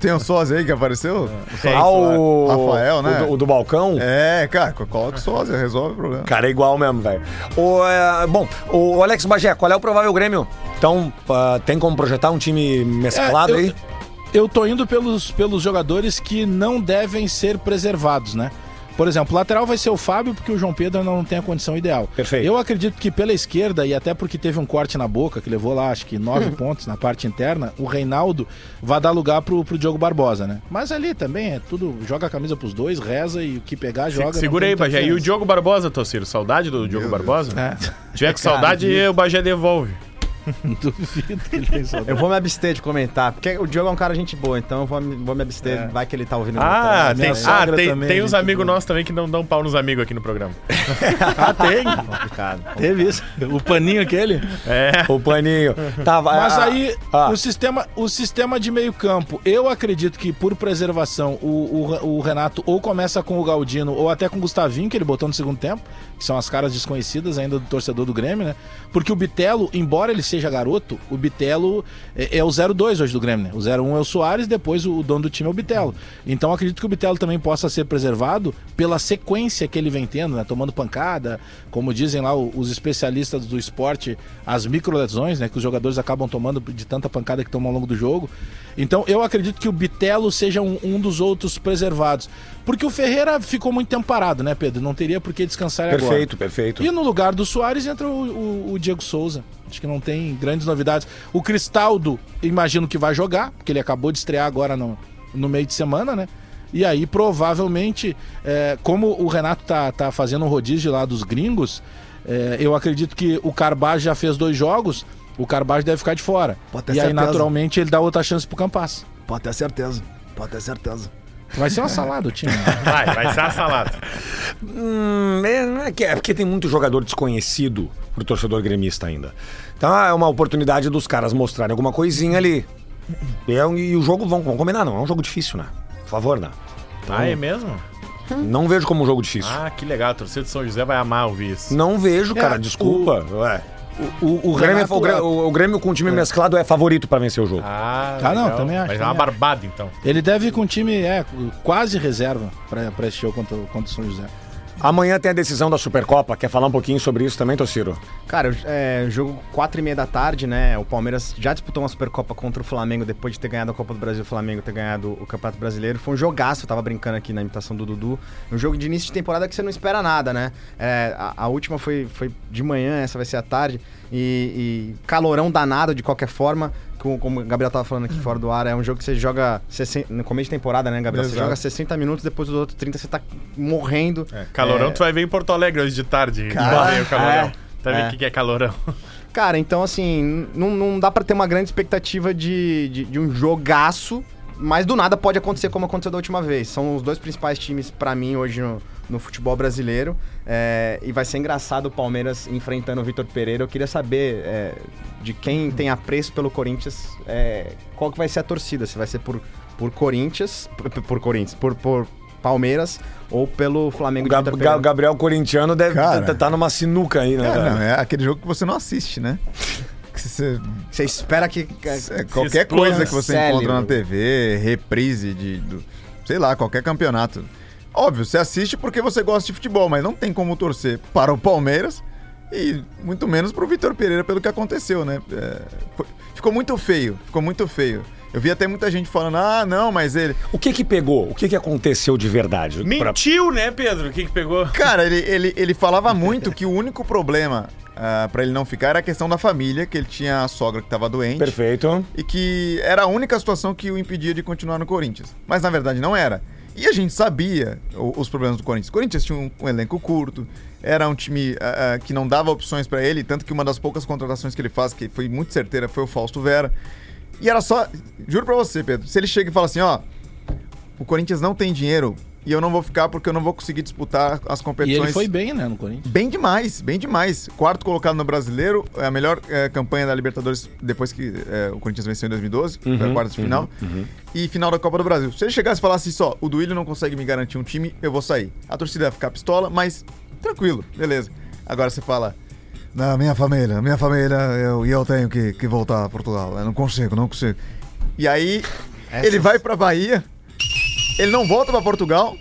Tem um sósia aí que apareceu? Ah, o... Rafael, né? O do, o do balcão? É, cara, coloca o sósia, resolve o problema. Cara, é igual mesmo, velho. O, é, bom, o Alex Bagé, qual é o provável Grêmio? Então, ah, tem como projetar um time mesclado É, eu- aí? Eu tô indo pelos, pelos jogadores que não devem ser preservados, né? Por exemplo, o lateral vai ser o Fábio, porque o João Pedro não tem a condição ideal. Perfeito. Eu acredito que pela esquerda, e até porque teve um corte na boca, que levou lá, acho que nove (laughs) pontos na parte interna, o Reinaldo vai dar lugar pro, pro Diogo Barbosa, né? Mas ali também é tudo, joga a camisa pros dois, reza e o que pegar, joga. Se- Segura aí, Bagé. E o. Diogo Barbosa, Tociro? Saudade do Diogo Barbosa? É, Se tiver com saudade, o Bagé devolve. (laughs) duvido que ele tem saudade. Eu vou me abster de comentar, porque o Diogo é um cara gente boa, então eu vou me, vou me abster, É. vai que ele tá ouvindo. Ah, tem, minha ah, sogra tem, também, tem uns amigos nossos também que não dão pau nos amigos aqui no programa. (laughs) Ah, tem. complicado. Teve isso. O paninho aquele. É. O paninho. Tá, vai- Mas ah, aí, ah. o, sistema, o sistema de meio campo, eu acredito que por preservação, o, o, o Renato ou começa com o Galdino ou até com o Gustavinho, que ele botou no segundo tempo, que são as caras desconhecidas ainda do torcedor do Grêmio, né? Porque o Bitelo, embora ele seja garoto, o Bitelo é, é o 0-2 hoje do Grêmio, né? O 0-1 é o Soares, depois o, dono do time é o Bitelo. Então acredito que o Bitelo também possa ser preservado pela sequência que ele vem tendo, né? Tomando pancada, como dizem lá os especialistas do esporte, as microlesões, né? Que os jogadores acabam tomando de tanta pancada que tomam ao longo do jogo. Então eu acredito que o Bitelo seja um, um dos outros preservados. Porque o Ferreira ficou muito tempo parado, né, Pedro? Não teria por que descansar agora. Perfeito, perfeito. E no lugar do Soares entra o, o- o Diego Souza. Acho que não tem grandes novidades. O Cristaldo, imagino que vai jogar, porque ele acabou de estrear agora no, no meio de semana, né? E aí, provavelmente, é, como o Renato tá, tá fazendo um rodízio lá dos gringos, é, eu acredito que o Carbage já fez dois jogos, o Carbage deve ficar de fora. Pode ter e aí, certeza. naturalmente, ele dá outra chance pro Campas. Pode ter certeza. Pode ter certeza. Vai ser uma salada o time. Vai, vai ser a salada. Hum, é, é que- é porque tem muito jogador desconhecido pro torcedor gremista ainda. Então é uma oportunidade dos caras mostrarem alguma coisinha ali. E, é e o jogo, vamos, vamos combinar, não é um jogo difícil, né? Por favor, né? Ah, é mesmo? Não vejo como um jogo difícil. Ah, que legal. A torcida de São José vai amar ouvir isso. Não vejo, cara, É, desculpa. Ué. O, o, O, Grêmio, é- Renato- o Grêmio- o- Grêmio com o time mesclado é favorito pra vencer o jogo. Ah, Ah, não, também acho, Vai ser uma barbada, então. Ele deve ir com um time é, quase reserva pra, pra esse jogo contra, contra o São José. Amanhã tem a decisão da Supercopa. Quer falar um pouquinho sobre isso também, Tociro? Cara, é, jogo 4 e meia da tarde, né? O Palmeiras já disputou uma Supercopa contra o Flamengo depois de ter ganhado a Copa do Brasil, o Flamengo ter ganhado o Campeonato Brasileiro. Foi um jogaço, eu tava brincando aqui na imitação do Dudu. Um jogo de início de temporada que você não espera nada, né? É, a, a última foi, foi de manhã, essa vai ser à tarde. E, e calorão danado de qualquer forma. Com- Como o Gabriel tava falando aqui fora do ar, é um jogo que você joga 60 no começo de temporada, né, Gabriel? Você Exato. joga 60 minutos, depois dos outros 30 você tá morrendo. É, calorão, É, tu vai ver em Porto Alegre hoje de tarde. Cara, Valeu, calorão. é, Tá vendo é. o que que é calorão? Cara, então assim, não, não dá pra ter uma grande expectativa de, de, de um jogaço, mas do nada pode acontecer como aconteceu da última vez. São os dois principais times pra mim hoje no, no futebol brasileiro. é, e vai ser engraçado o Palmeiras enfrentando o Vitor Pereira. Eu queria saber é, de quem tem apreço pelo Corinthians, é, qual que vai ser a torcida? Se vai ser por, por Corinthians, por, por Corinthians, por, por Palmeiras ou pelo Flamengo O de Gab- Vitor Ga- Pereira. Gabriel Corintiano deve estar tá numa sinuca aí, né? É, não, é aquele jogo que você não assiste, né? (laughs) Você- Você espera que. é, qualquer coisa que você cérebro. encontra na TV, reprise de, do- sei lá, qualquer campeonato. Óbvio, você assiste porque você gosta de futebol, mas não tem como torcer para o Palmeiras e muito menos para o Vitor Pereira pelo que aconteceu, né? É, foi- ficou muito feio, ficou muito feio. Eu vi até muita gente falando, ah, não, mas ele. O que que pegou? O que que aconteceu de verdade? Pra- Mentiu, né, Pedro? O que que pegou? Cara, ele, (laughs) ele, ele falava muito que o único problema ah, pra ele não ficar era a questão da família, que ele tinha a sogra que tava doente. Perfeito. E que era a única situação que o impedia de continuar no Corinthians. Mas na verdade não era. E a gente sabia os problemas do Corinthians. O Corinthians tinha um, um elenco curto, era um time ah, ah, que não dava opções pra ele, tanto que uma das poucas contratações que ele faz, que foi muito certeira, foi o Fausto Vera. E era só, juro pra você, Pedro, se ele chega e fala assim, ó, o Corinthians não tem dinheiro e eu não vou ficar porque eu não vou conseguir disputar as E competições. ele foi bem, né, no Corinthians. Bem demais, bem demais. Quarto colocado no Brasileiro, é a melhor eh, campanha da Libertadores depois que eh, o Corinthians venceu em 2012, foi a quarta de final. E final da Copa do Brasil. Se ele chegasse e falasse só, o Duílio não consegue me garantir um time, eu vou sair. A torcida ia ficar pistola, mas tranquilo, beleza. Agora você fala, Na minha família, minha família, eu, e eu tenho que, que voltar a Portugal. Eu não consigo, não consigo. e aí ele vai pra Bahia, ele não volta pra Portugal,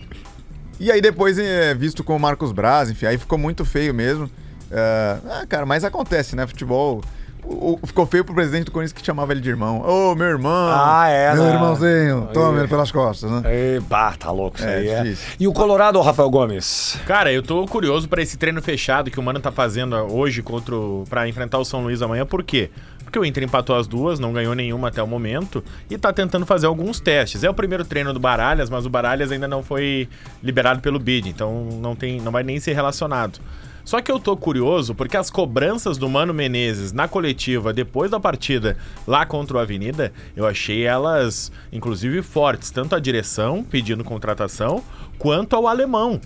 e aí depois é visto com o Marcos Braz, enfim, aí ficou muito feio mesmo. Eh, ah, cara, mas acontece, né? Futebol. o- o- ficou feio pro presidente do Corinthians que chamava ele de irmão. Ô, meu irmão! Ah, é, Meu né? irmãozinho, toma ele pelas costas, né? Ei, bah, tá louco isso É, aí, é. difícil. E o Colorado, Rafael Gomes? Cara, eu tô curioso pra esse treino fechado que o Mano tá fazendo hoje contra o, pra enfrentar o São Luís amanhã. Por quê? Porque o Inter empatou as duas, não ganhou nenhuma até o momento e tá tentando fazer alguns testes. É o primeiro treino do Baralhas, mas o Baralhas ainda não foi liberado pelo BID, então não tem, não vai nem ser relacionado. Só que eu tô curioso porque as cobranças do Mano Menezes na coletiva depois da partida lá contra o Avenida, eu achei elas, inclusive, fortes. Tanto a direção pedindo contratação, quanto ao alemão,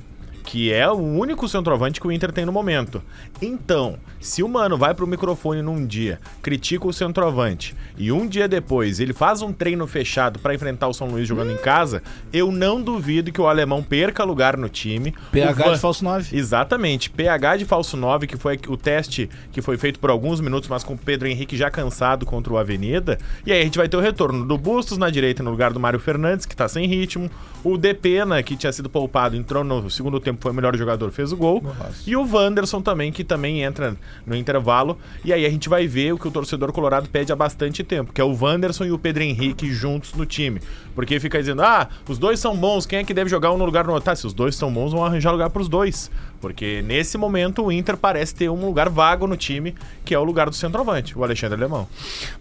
que é o único centroavante que o Inter tem no momento. Então, se o Mano vai pro microfone num dia, critica o centroavante, e um dia depois ele faz um treino fechado pra enfrentar o São Luís jogando em casa, eu não duvido que o alemão perca lugar no time. PH Van- de falso 9. Exatamente. PH de falso 9, que foi o teste que foi feito por alguns minutos, mas com o Pedro Henrique já cansado contra o Avenida. E aí a gente vai ter o retorno do Bustos na direita no lugar do Mário Fernandes, que tá sem ritmo. O Depena, que tinha sido poupado, entrou no segundo tempo, foi o melhor jogador, fez o gol. E o Wanderson também, que também entra no intervalo. E aí a gente vai ver o que o torcedor colorado pede há bastante tempo, que é o Wanderson e o Pedro Henrique juntos no time. Porque fica dizendo, ah, os dois são bons, quem é que deve jogar um no lugar do outro? Tá, se os dois são bons, vão arranjar lugar pros dois. Porque nesse momento o Inter parece ter um lugar vago no time, que é o lugar do centroavante, o Alexandre Alemão.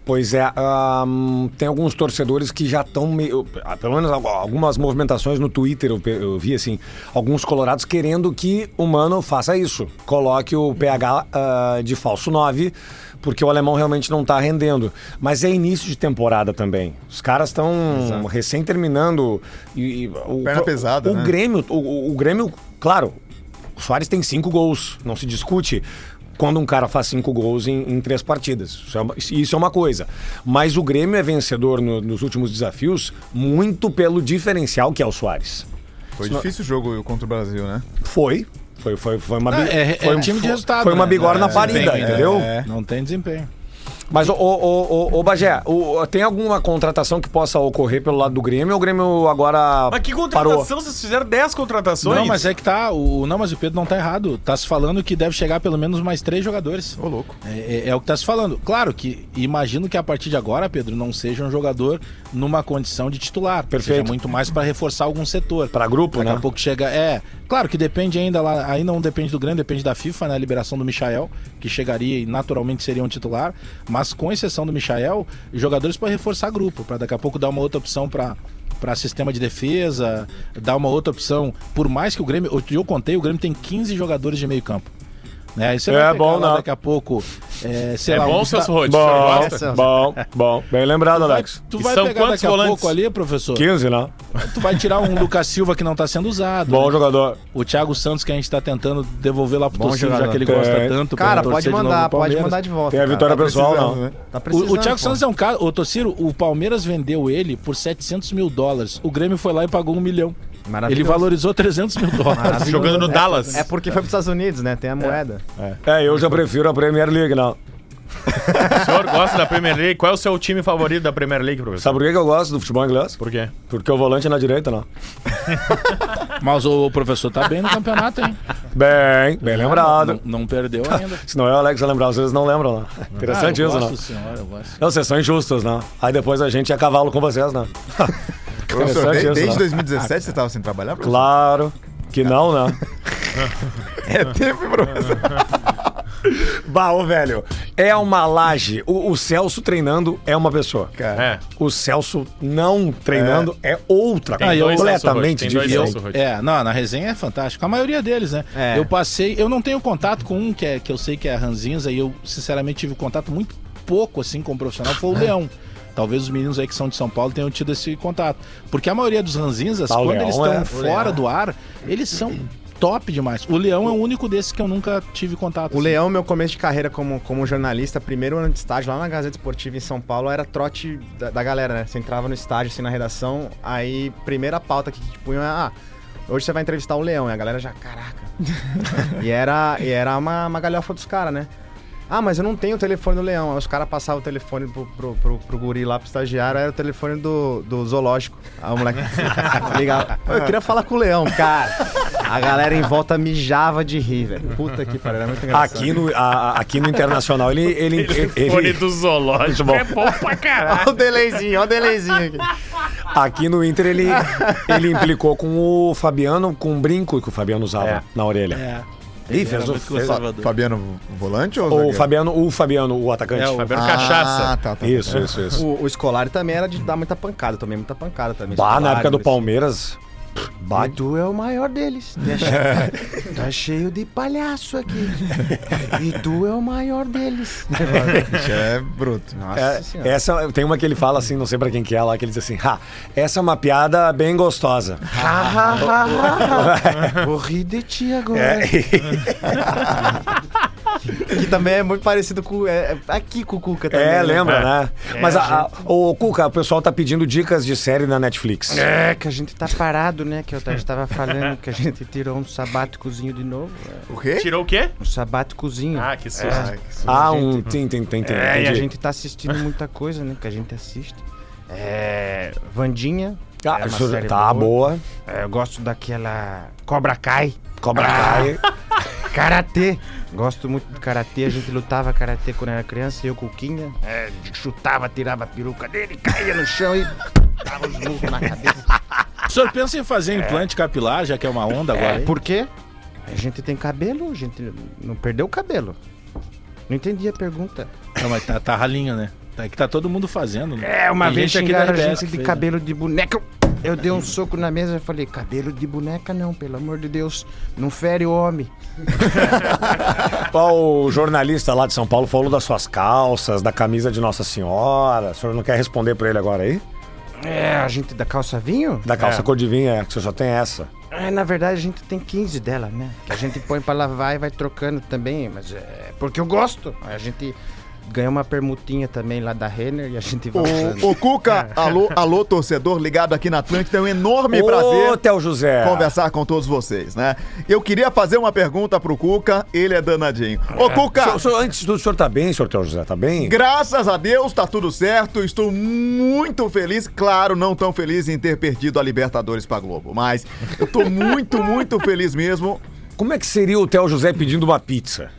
Pois é, tem alguns torcedores que já estão meio. ah, Pelo menos al- algumas movimentações no Twitter eu, eu vi assim, alguns colorados querendo que o Mano faça isso. Coloque o PH ah, de falso 9, porque o alemão realmente não tá rendendo. Mas é início de temporada também. Os caras estão recém terminando. E, e o, Perna pesada, o né? Grêmio, o- o Grêmio, claro, o Soares tem cinco gols, não se discute. Quando um cara faz cinco gols em, em três partidas. Isso é, uma, isso é uma coisa. Mas o Grêmio é vencedor no- nos últimos desafios muito pelo diferencial que é o Soares. Foi difícil o jogo contra o Brasil, né? Foi. Foi, foi, foi uma, bi- É, foi, é time de foi- resultado. Foi uma né? bigorna É, parida, entendeu? É. Não tem desempenho. Mas, ô, ô, ô, ô, Bagé, o- tem alguma contratação que possa ocorrer pelo lado do Grêmio ou o Grêmio agora Mas que parou? contratação? Vocês fizeram 10 contratações? Não, mas é que tá. O, não, mas o Pedro não tá errado. Tá se falando que deve chegar pelo menos mais três jogadores. Ô, louco. É, é- é o que tá se falando. Claro que imagino que a partir de agora, Pedro, não seja um jogador numa condição de titular. Perfeito. Seja muito mais pra reforçar algum setor. Pra grupo, Daqui né? a pouco chega. É, claro que depende ainda lá. Aí não depende do Grêmio, depende da FIFA, né? A liberação do Michael, que chegaria e naturalmente seria um titular. Mas com exceção do Michael, jogadores para reforçar grupo, para daqui a pouco dar uma outra opção para para sistema de defesa, dar uma outra opção. Por mais que o Grêmio, eu contei, o Grêmio tem 15 jogadores de meio campo. Né? Você É vai pegar bom, né? daqui a pouco É, sei É lá, bom, Celso senhor Bom, bom, bom. Bem lembrado, Alex. Tu E vai são pegar quantos daqui a volantes? pouco ali, professor. 15, né? Tu vai tirar um Lucas Silva que não tá sendo usado. Bom né? jogador. O Thiago Santos que a gente tá tentando devolver lá pro torcedor, já que ele Tem. gosta tanto. pra Cara, pode mandar, pode mandar de volta. Tem a vitória Tá pessoal, não. né? Tá O, precisando. o Thiago pô. Santos é um cara. O Tociro, o Palmeiras vendeu ele por 700 mil dólares. O Grêmio foi lá e pagou um milhão. Ele valorizou 300 mil dólares. Jogando no Dallas. É porque foi pros Estados Unidos, né? Tem a moeda. É, eu já prefiro a Premier League, não. (laughs) O senhor gosta da Premier League? Qual é o seu time favorito da Premier League, professor? Sabe por que eu gosto do futebol inglês? Por quê? Porque o volante é na direita, não. (laughs) Mas o professor tá bem no campeonato, hein? Bem, bem lembrado. Não, não perdeu (laughs) ainda. Senão eu e o Alex vai lembrar, vocês não lembram, né? Interessante Ah, eu isso, gosto, né? senhor, eu gosto. Não, vocês são injustos, né? Aí depois a gente é cavalo com vocês, né? Professor, desde né? 2017 você tava sem trabalhar, professor? Claro que não, né? (laughs) É tempo, professor. (laughs) Bah, ô, velho, é uma laje. O, o Celso treinando é uma pessoa. É. O Celso não treinando é, outra. Tem dois completamente diferente. É, não, na resenha é fantástico. A maioria deles, né? É. Eu passei, eu não tenho contato com um que, é, que eu sei que é a Ranzinza e eu, sinceramente, tive contato muito pouco, assim, com o profissional, foi o Leão. Talvez os meninos aí que são de São Paulo tenham tido esse contato. Porque a maioria dos Ranzinzas, Ah, quando Leão eles estão é- fora do ar, eles são top demais. O Leão é o único desses que eu nunca tive contato. O assim. Leão, meu começo de carreira como, como jornalista, primeiro ano de estágio lá na Gazeta Esportiva em São Paulo, era trote da, da galera, né? Você entrava no estágio, assim, na redação, aí primeira pauta que te punham é, ah, hoje você vai entrevistar o Leão, e a galera já, caraca. (laughs) e era, e era uma, uma galhofa dos caras, né? Ah, mas eu não tenho o telefone do Leão. Aí os caras passavam o telefone pro, pro, pro, pro guri lá, pro estagiário, era o telefone do, do zoológico. Aí o moleque (laughs) ligava. Eu queria falar com o Leão, cara. A galera em volta mijava de rir, velho. Puta que pariu, era muito engraçado. Aqui no, a- aqui no Internacional, ele. ele, ele, ele- do zoológico bom. é bom pra caralho. Olha o delayzinho, olha o delayzinho aqui. aqui no Inter, ele, ele implicou com o Fabiano, com um brinco que o Fabiano usava É. na orelha. É. Ih, fez o-. Fabiano volante ou O? Fabiano, o Fabiano, o atacante. É, o- Fabiano Ah, Cachaça. tá, tá. Isso, isso, isso. O, o Scolari também era de dar muita pancada, também muita pancada também. Bah, na época do. Palmeiras. Bah, E tu é o maior deles. tá (laughs) cheio de palhaço aqui. (laughs) E tu é o maior deles. Isso é bruto. Nossa É, senhora. essa tem uma que ele fala assim, não sei pra quem que é lá, que ele diz assim: "Ha, essa é uma piada bem gostosa". (laughs) Vou rir de ti agora. É, Que também é muito parecido com. É, é aqui com o Cuca também. é, né? lembra, né? Mas a, a- o Cuca, o pessoal tá pedindo dicas de série na Netflix. É, que a gente tá parado, né? Que eu estava falando que a gente tirou um sabáticozinho de novo. é. O quê? Tirou o quê? Um sabáticozinho. Ah, que susto. Ah, que susto. Ah, um. Tem, tem, tem, tem. É, e a gente tá assistindo muita coisa, né? Que a gente assiste. É. Vandinha. Ah, é tá boa. É, eu gosto daquela. Cobra Kai. Cobra Kai. (laughs) Karatê. Gosto muito de karatê. A gente lutava karatê quando era criança. Eu, Cuquinha. É, chutava, tirava a peruca dele, caía no chão e dava os murros na cabeça. O senhor pensa em fazer implante capilar, já que é uma onda agora? É, por quê? A gente tem cabelo, a gente não perdeu o cabelo. Não entendi a pergunta. Não, mas tá, tá ralinho, né? Tá, que tá todo mundo fazendo, né? É, uma Tem vez gente aqui xingaram a gente que de fez, cabelo de boneca. Eu dei um soco na mesa e falei, cabelo de boneca não, pelo amor de Deus. Não fere o homem. (laughs) O jornalista lá de São Paulo falou das suas calças, da camisa de Nossa Senhora. O senhor não quer responder pra ele agora aí? É, a gente da calça vinho? Da calça cor de vinho, é, que você só tem essa. É, na verdade a gente tem 15 dela, né? Que a gente põe pra lavar e vai trocando também, mas é porque eu gosto. A gente ganhou uma permutinha também lá da Renner e a gente vai. O, o Cuca, alô, alô, torcedor ligado aqui na Atlântida, é um enorme Ô, prazer Theo José. conversar com todos vocês, né? Eu queria fazer uma pergunta pro Cuca, ele é danadinho. Ô, Cuca, Senhor- senhor- antes de tudo, o senhor tá bem, senhor Theo José? Tá bem? graças a Deus tá tudo certo, estou muito feliz, claro, não tão feliz em ter perdido a Libertadores pra Globo, mas eu tô muito, muito feliz mesmo. Como é que seria o Theo José pedindo uma pizza?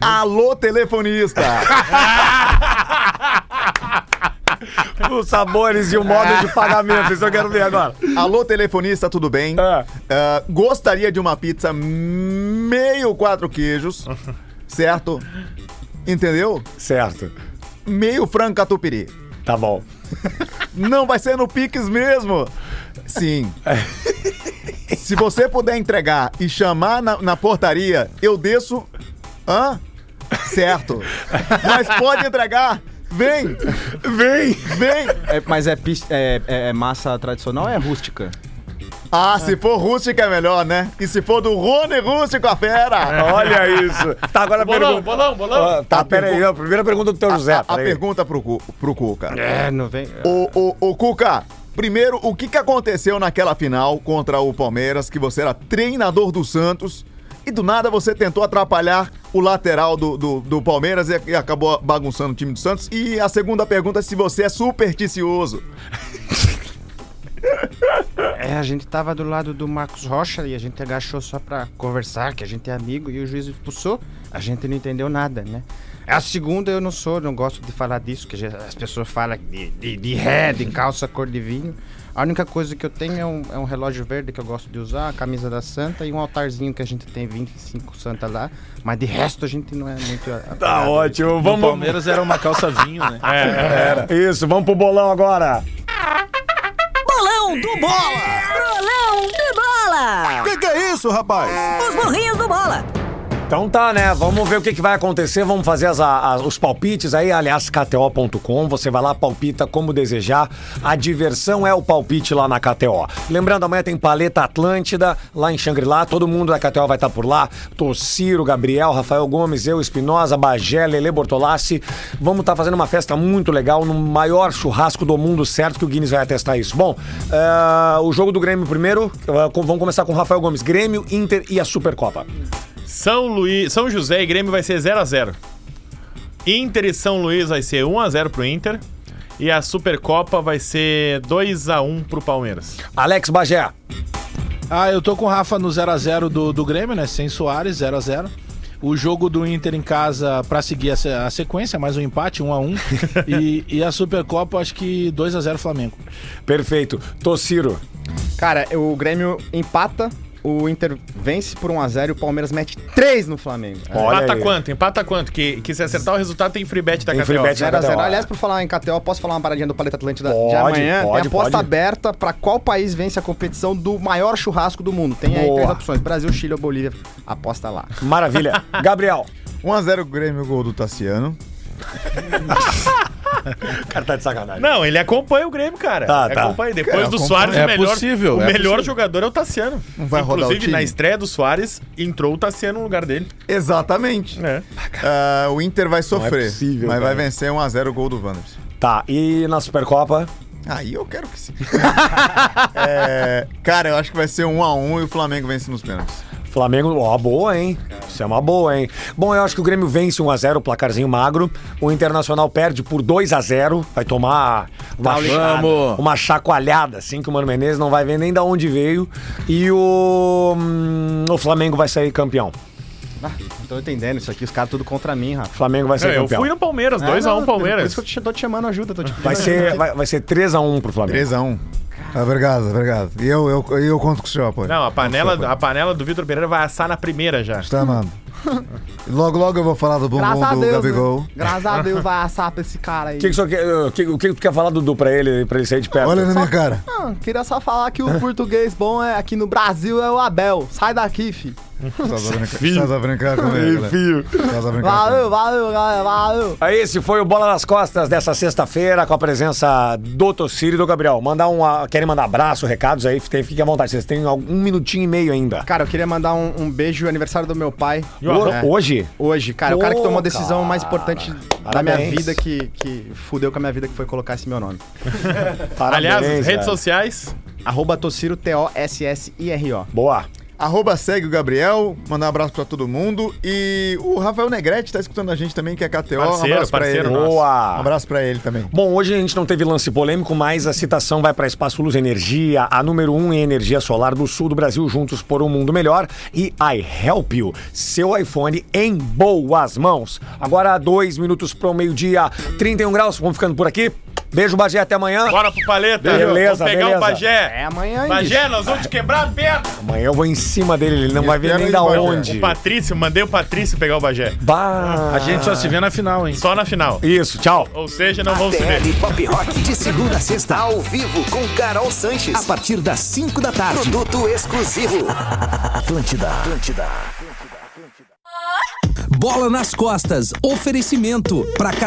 Alô, telefonista! (laughs) Os sabores e o modo de pagamento, isso eu quero ver agora. Alô, telefonista, tudo bem? Ah. Ah, gostaria de uma pizza meio quatro queijos, certo? Entendeu? Certo. Meio frango catupiry. Tá bom. Não vai ser no Pix mesmo. Sim. (laughs) Se você puder entregar e chamar na, na portaria, eu desço. Hã? Certo. Mas pode entregar. Vem! Vem! Vem! É, mas é, pis- é- é- é massa tradicional ou é rústica? Ah, se for rústica é melhor, né? E se for do Rony Rústico, a fera! Olha isso. Tá, agora a Bolão, pergunta. bolão, bolão. Ah, tá, pera aí. A primeira pergunta do teu José. A, a pera aí. pergunta pro, Cu- pro Cuca. É, não vem. O, o, o Cuca, primeiro, o que, que aconteceu naquela final contra o Palmeiras, que você era treinador do Santos e do nada você tentou atrapalhar o lateral do, do, do Palmeiras e, e acabou bagunçando o time do Santos? E a segunda pergunta é se você é supersticioso. (laughs) É, a gente tava do lado do Marcos Rocha e a gente agachou só pra conversar, que a gente é amigo, e o juiz expulsou. A gente não entendeu nada, né? A segunda eu não sou, não gosto de falar disso, que as pessoas falam de, de, de ré, de calça cor de vinho. A única coisa que eu tenho é um, é um relógio verde que eu gosto de usar, a camisa da Santa e um altarzinho que a gente tem 25 Santa lá. Mas de resto a gente não é muito. Tá ótimo. O Vamos. Palmeiras era uma calça vinho, né? (laughs) Isso, vamos pro bolão agora. Bolão do Bola! Bolão do Bola! Que que é isso, rapaz? Os burrinhos do Bola! Então tá, né? Vamos ver o que, que vai acontecer. Vamos fazer as- as- os palpites aí. Aliás, KTO.com. Você vai lá, palpita como desejar. A diversão é o palpite lá na KTO. Lembrando, amanhã tem Paleta Atlântida lá em Xangri-Lá. Todo mundo da KTO vai estar por lá. Tociro, Gabriel, Rafael Gomes, eu, Espinosa, Bagé, Lele Bortolassi. Vamos estar fazendo uma festa muito legal no maior churrasco do mundo, certo? Que o Guinness vai atestar isso. Bom, eh, o jogo do Grêmio primeiro. com- vamos começar com o Rafael Gomes. Grêmio, Inter e a Supercopa. São Luís, São José e Grêmio vai ser 0x0. Inter e São Luís vai ser 1x0 pro Inter. E a Supercopa vai ser 2x1 pro Palmeiras. Alex Bagé. Ah, eu tô com o Rafa no 0x0 do, do Grêmio, né? Sem Soares, 0x0. O jogo do Inter em casa pra seguir a, se- a sequência, mais um empate, 1x1. (laughs) e, e a Supercopa, acho que 2x0 Flamengo. Perfeito. Tociro. Cara, o Grêmio empata, o Inter vence por 1x0 e o Palmeiras mete 3 no Flamengo. Olha Empata aí. quanto? Empata quanto? Que, que se acertar o resultado tem free bet da Tem KTO. free bet. 0x0. KTO. Aliás, por falar em KTO, posso falar uma paradinha do Paleta Atlântida Pode, de amanhã? pode, tem aposta pode. aberta pra qual país vence a competição do maior churrasco do mundo. Tem aí Boa. três opções: Brasil, Chile ou Bolívia. Aposta lá. Maravilha. (laughs) Gabriel. 1x0 Grêmio, gol do Tassiano. (laughs) (laughs) O cara tá de sacanagem. Não, ele acompanha o Grêmio, cara. Tá, Ele tá. Acompanha. Depois É, do acompanha. Soares, É o melhor, possível, o é melhor possível. jogador é o Tassiano. Não vai rodar o Inclusive, time. na estreia do Soares, entrou o Tassiano no lugar dele. Exatamente. É. Ah, o Inter vai sofrer, possível, mas vai cara. vencer 1x0 o gol do Wanderson. Tá, e na Supercopa? Aí eu quero que sim. (laughs) É, cara, eu acho que vai ser 1x1 e o Flamengo vence nos pênaltis. Flamengo, ó, boa, hein? Isso é uma boa, hein? Bom, eu acho que o Grêmio vence 1x0, placarzinho magro. O Internacional perde por 2x0. Vai tomar uma, Vamos! uma chacoalhada, assim, que o Mano Menezes não vai ver nem da onde veio. E o, hum, o Flamengo vai sair campeão. Ah, não tô entendendo isso aqui. Os caras tudo contra mim, Rafa. O Flamengo vai Não, sair eu campeão. fui no Palmeiras, É, 2x1 não, Por Palmeiras. isso que eu te, tô te chamando ajuda. Tô te Vai ser, vai, vai ser 3x1 pro Flamengo. 3x1. Obrigado, obrigado. E eu, eu, eu conto com o senhor, apoio. Não, a panela, a panela do Vitor Pereira vai assar na primeira já. Está amando. (laughs) Logo, logo eu vou falar do bumbum Graças a do Deus, Gabigol. né? Graças a Deus vai assar pra esse cara aí. O que, que, que, o que tu quer falar, Dudu, pra ele, pra ele sair de perto? Olha na minha cara. Ah, queria só falar que o português bom é aqui no Brasil é o Abel. Sai daqui, fi. Estás a brincar, estás a brincar né? Filho. Estás a brincar Valeu, valeu, galera, valeu. Aí, esse foi o Bola nas Costas dessa sexta-feira, com a presença do Tocírio e do Gabriel. Mandar um. ah, Querem mandar abraço, recados aí? Tem- Fiquem à vontade, vocês têm um minutinho e meio ainda. Cara, eu queria mandar um, um beijo aniversário do meu pai. É. Hoje? Hoje, cara, o cara que Pô, tomou a decisão cara. mais importante da minha Parabéns. vida, que, que fudeu com a minha vida, que foi colocar esse meu nome. (laughs) Parabéns, Aliás, redes velho. sociais. Arroba Tociro, T-O-S-S-I-R-O. Boa. Arroba segue o Gabriel, mandar um abraço pra todo mundo. E o Rafael Negrete tá escutando a gente também, que é KTO. um Parceiro, abraço pra parceiro ele. nosso. Boa. Um abraço pra ele também. Bom, hoje a gente não teve lance polêmico, mas a citação vai para Espaço Luz Energia, a número um em energia solar do sul do Brasil, juntos por um mundo melhor. E I Help You, seu iPhone em boas mãos. Agora, dois minutos para o meio-dia, 31 graus. Vamos ficando por aqui. Beijo, Bagé, até amanhã. Bora pro paleta. Beleza, Vamos pegar beleza. o Bagé. É amanhã, hein, Bagé, nós vamos te quebrar a perna. Amanhã eu vou em cima dele, ele não vai ver nem da onde. O Patrício, mandei o Patrício pegar o Bagé. Bah. A gente só se vê na final, hein? Só na final. Isso, tchau. Ou seja, não vamos se ver. Pop Rock de segunda a sexta, ao vivo com Carol Sanches. A partir das 5 da tarde. Produto exclusivo. Atlântida. Atlântida. Bola nas costas. Oferecimento para cada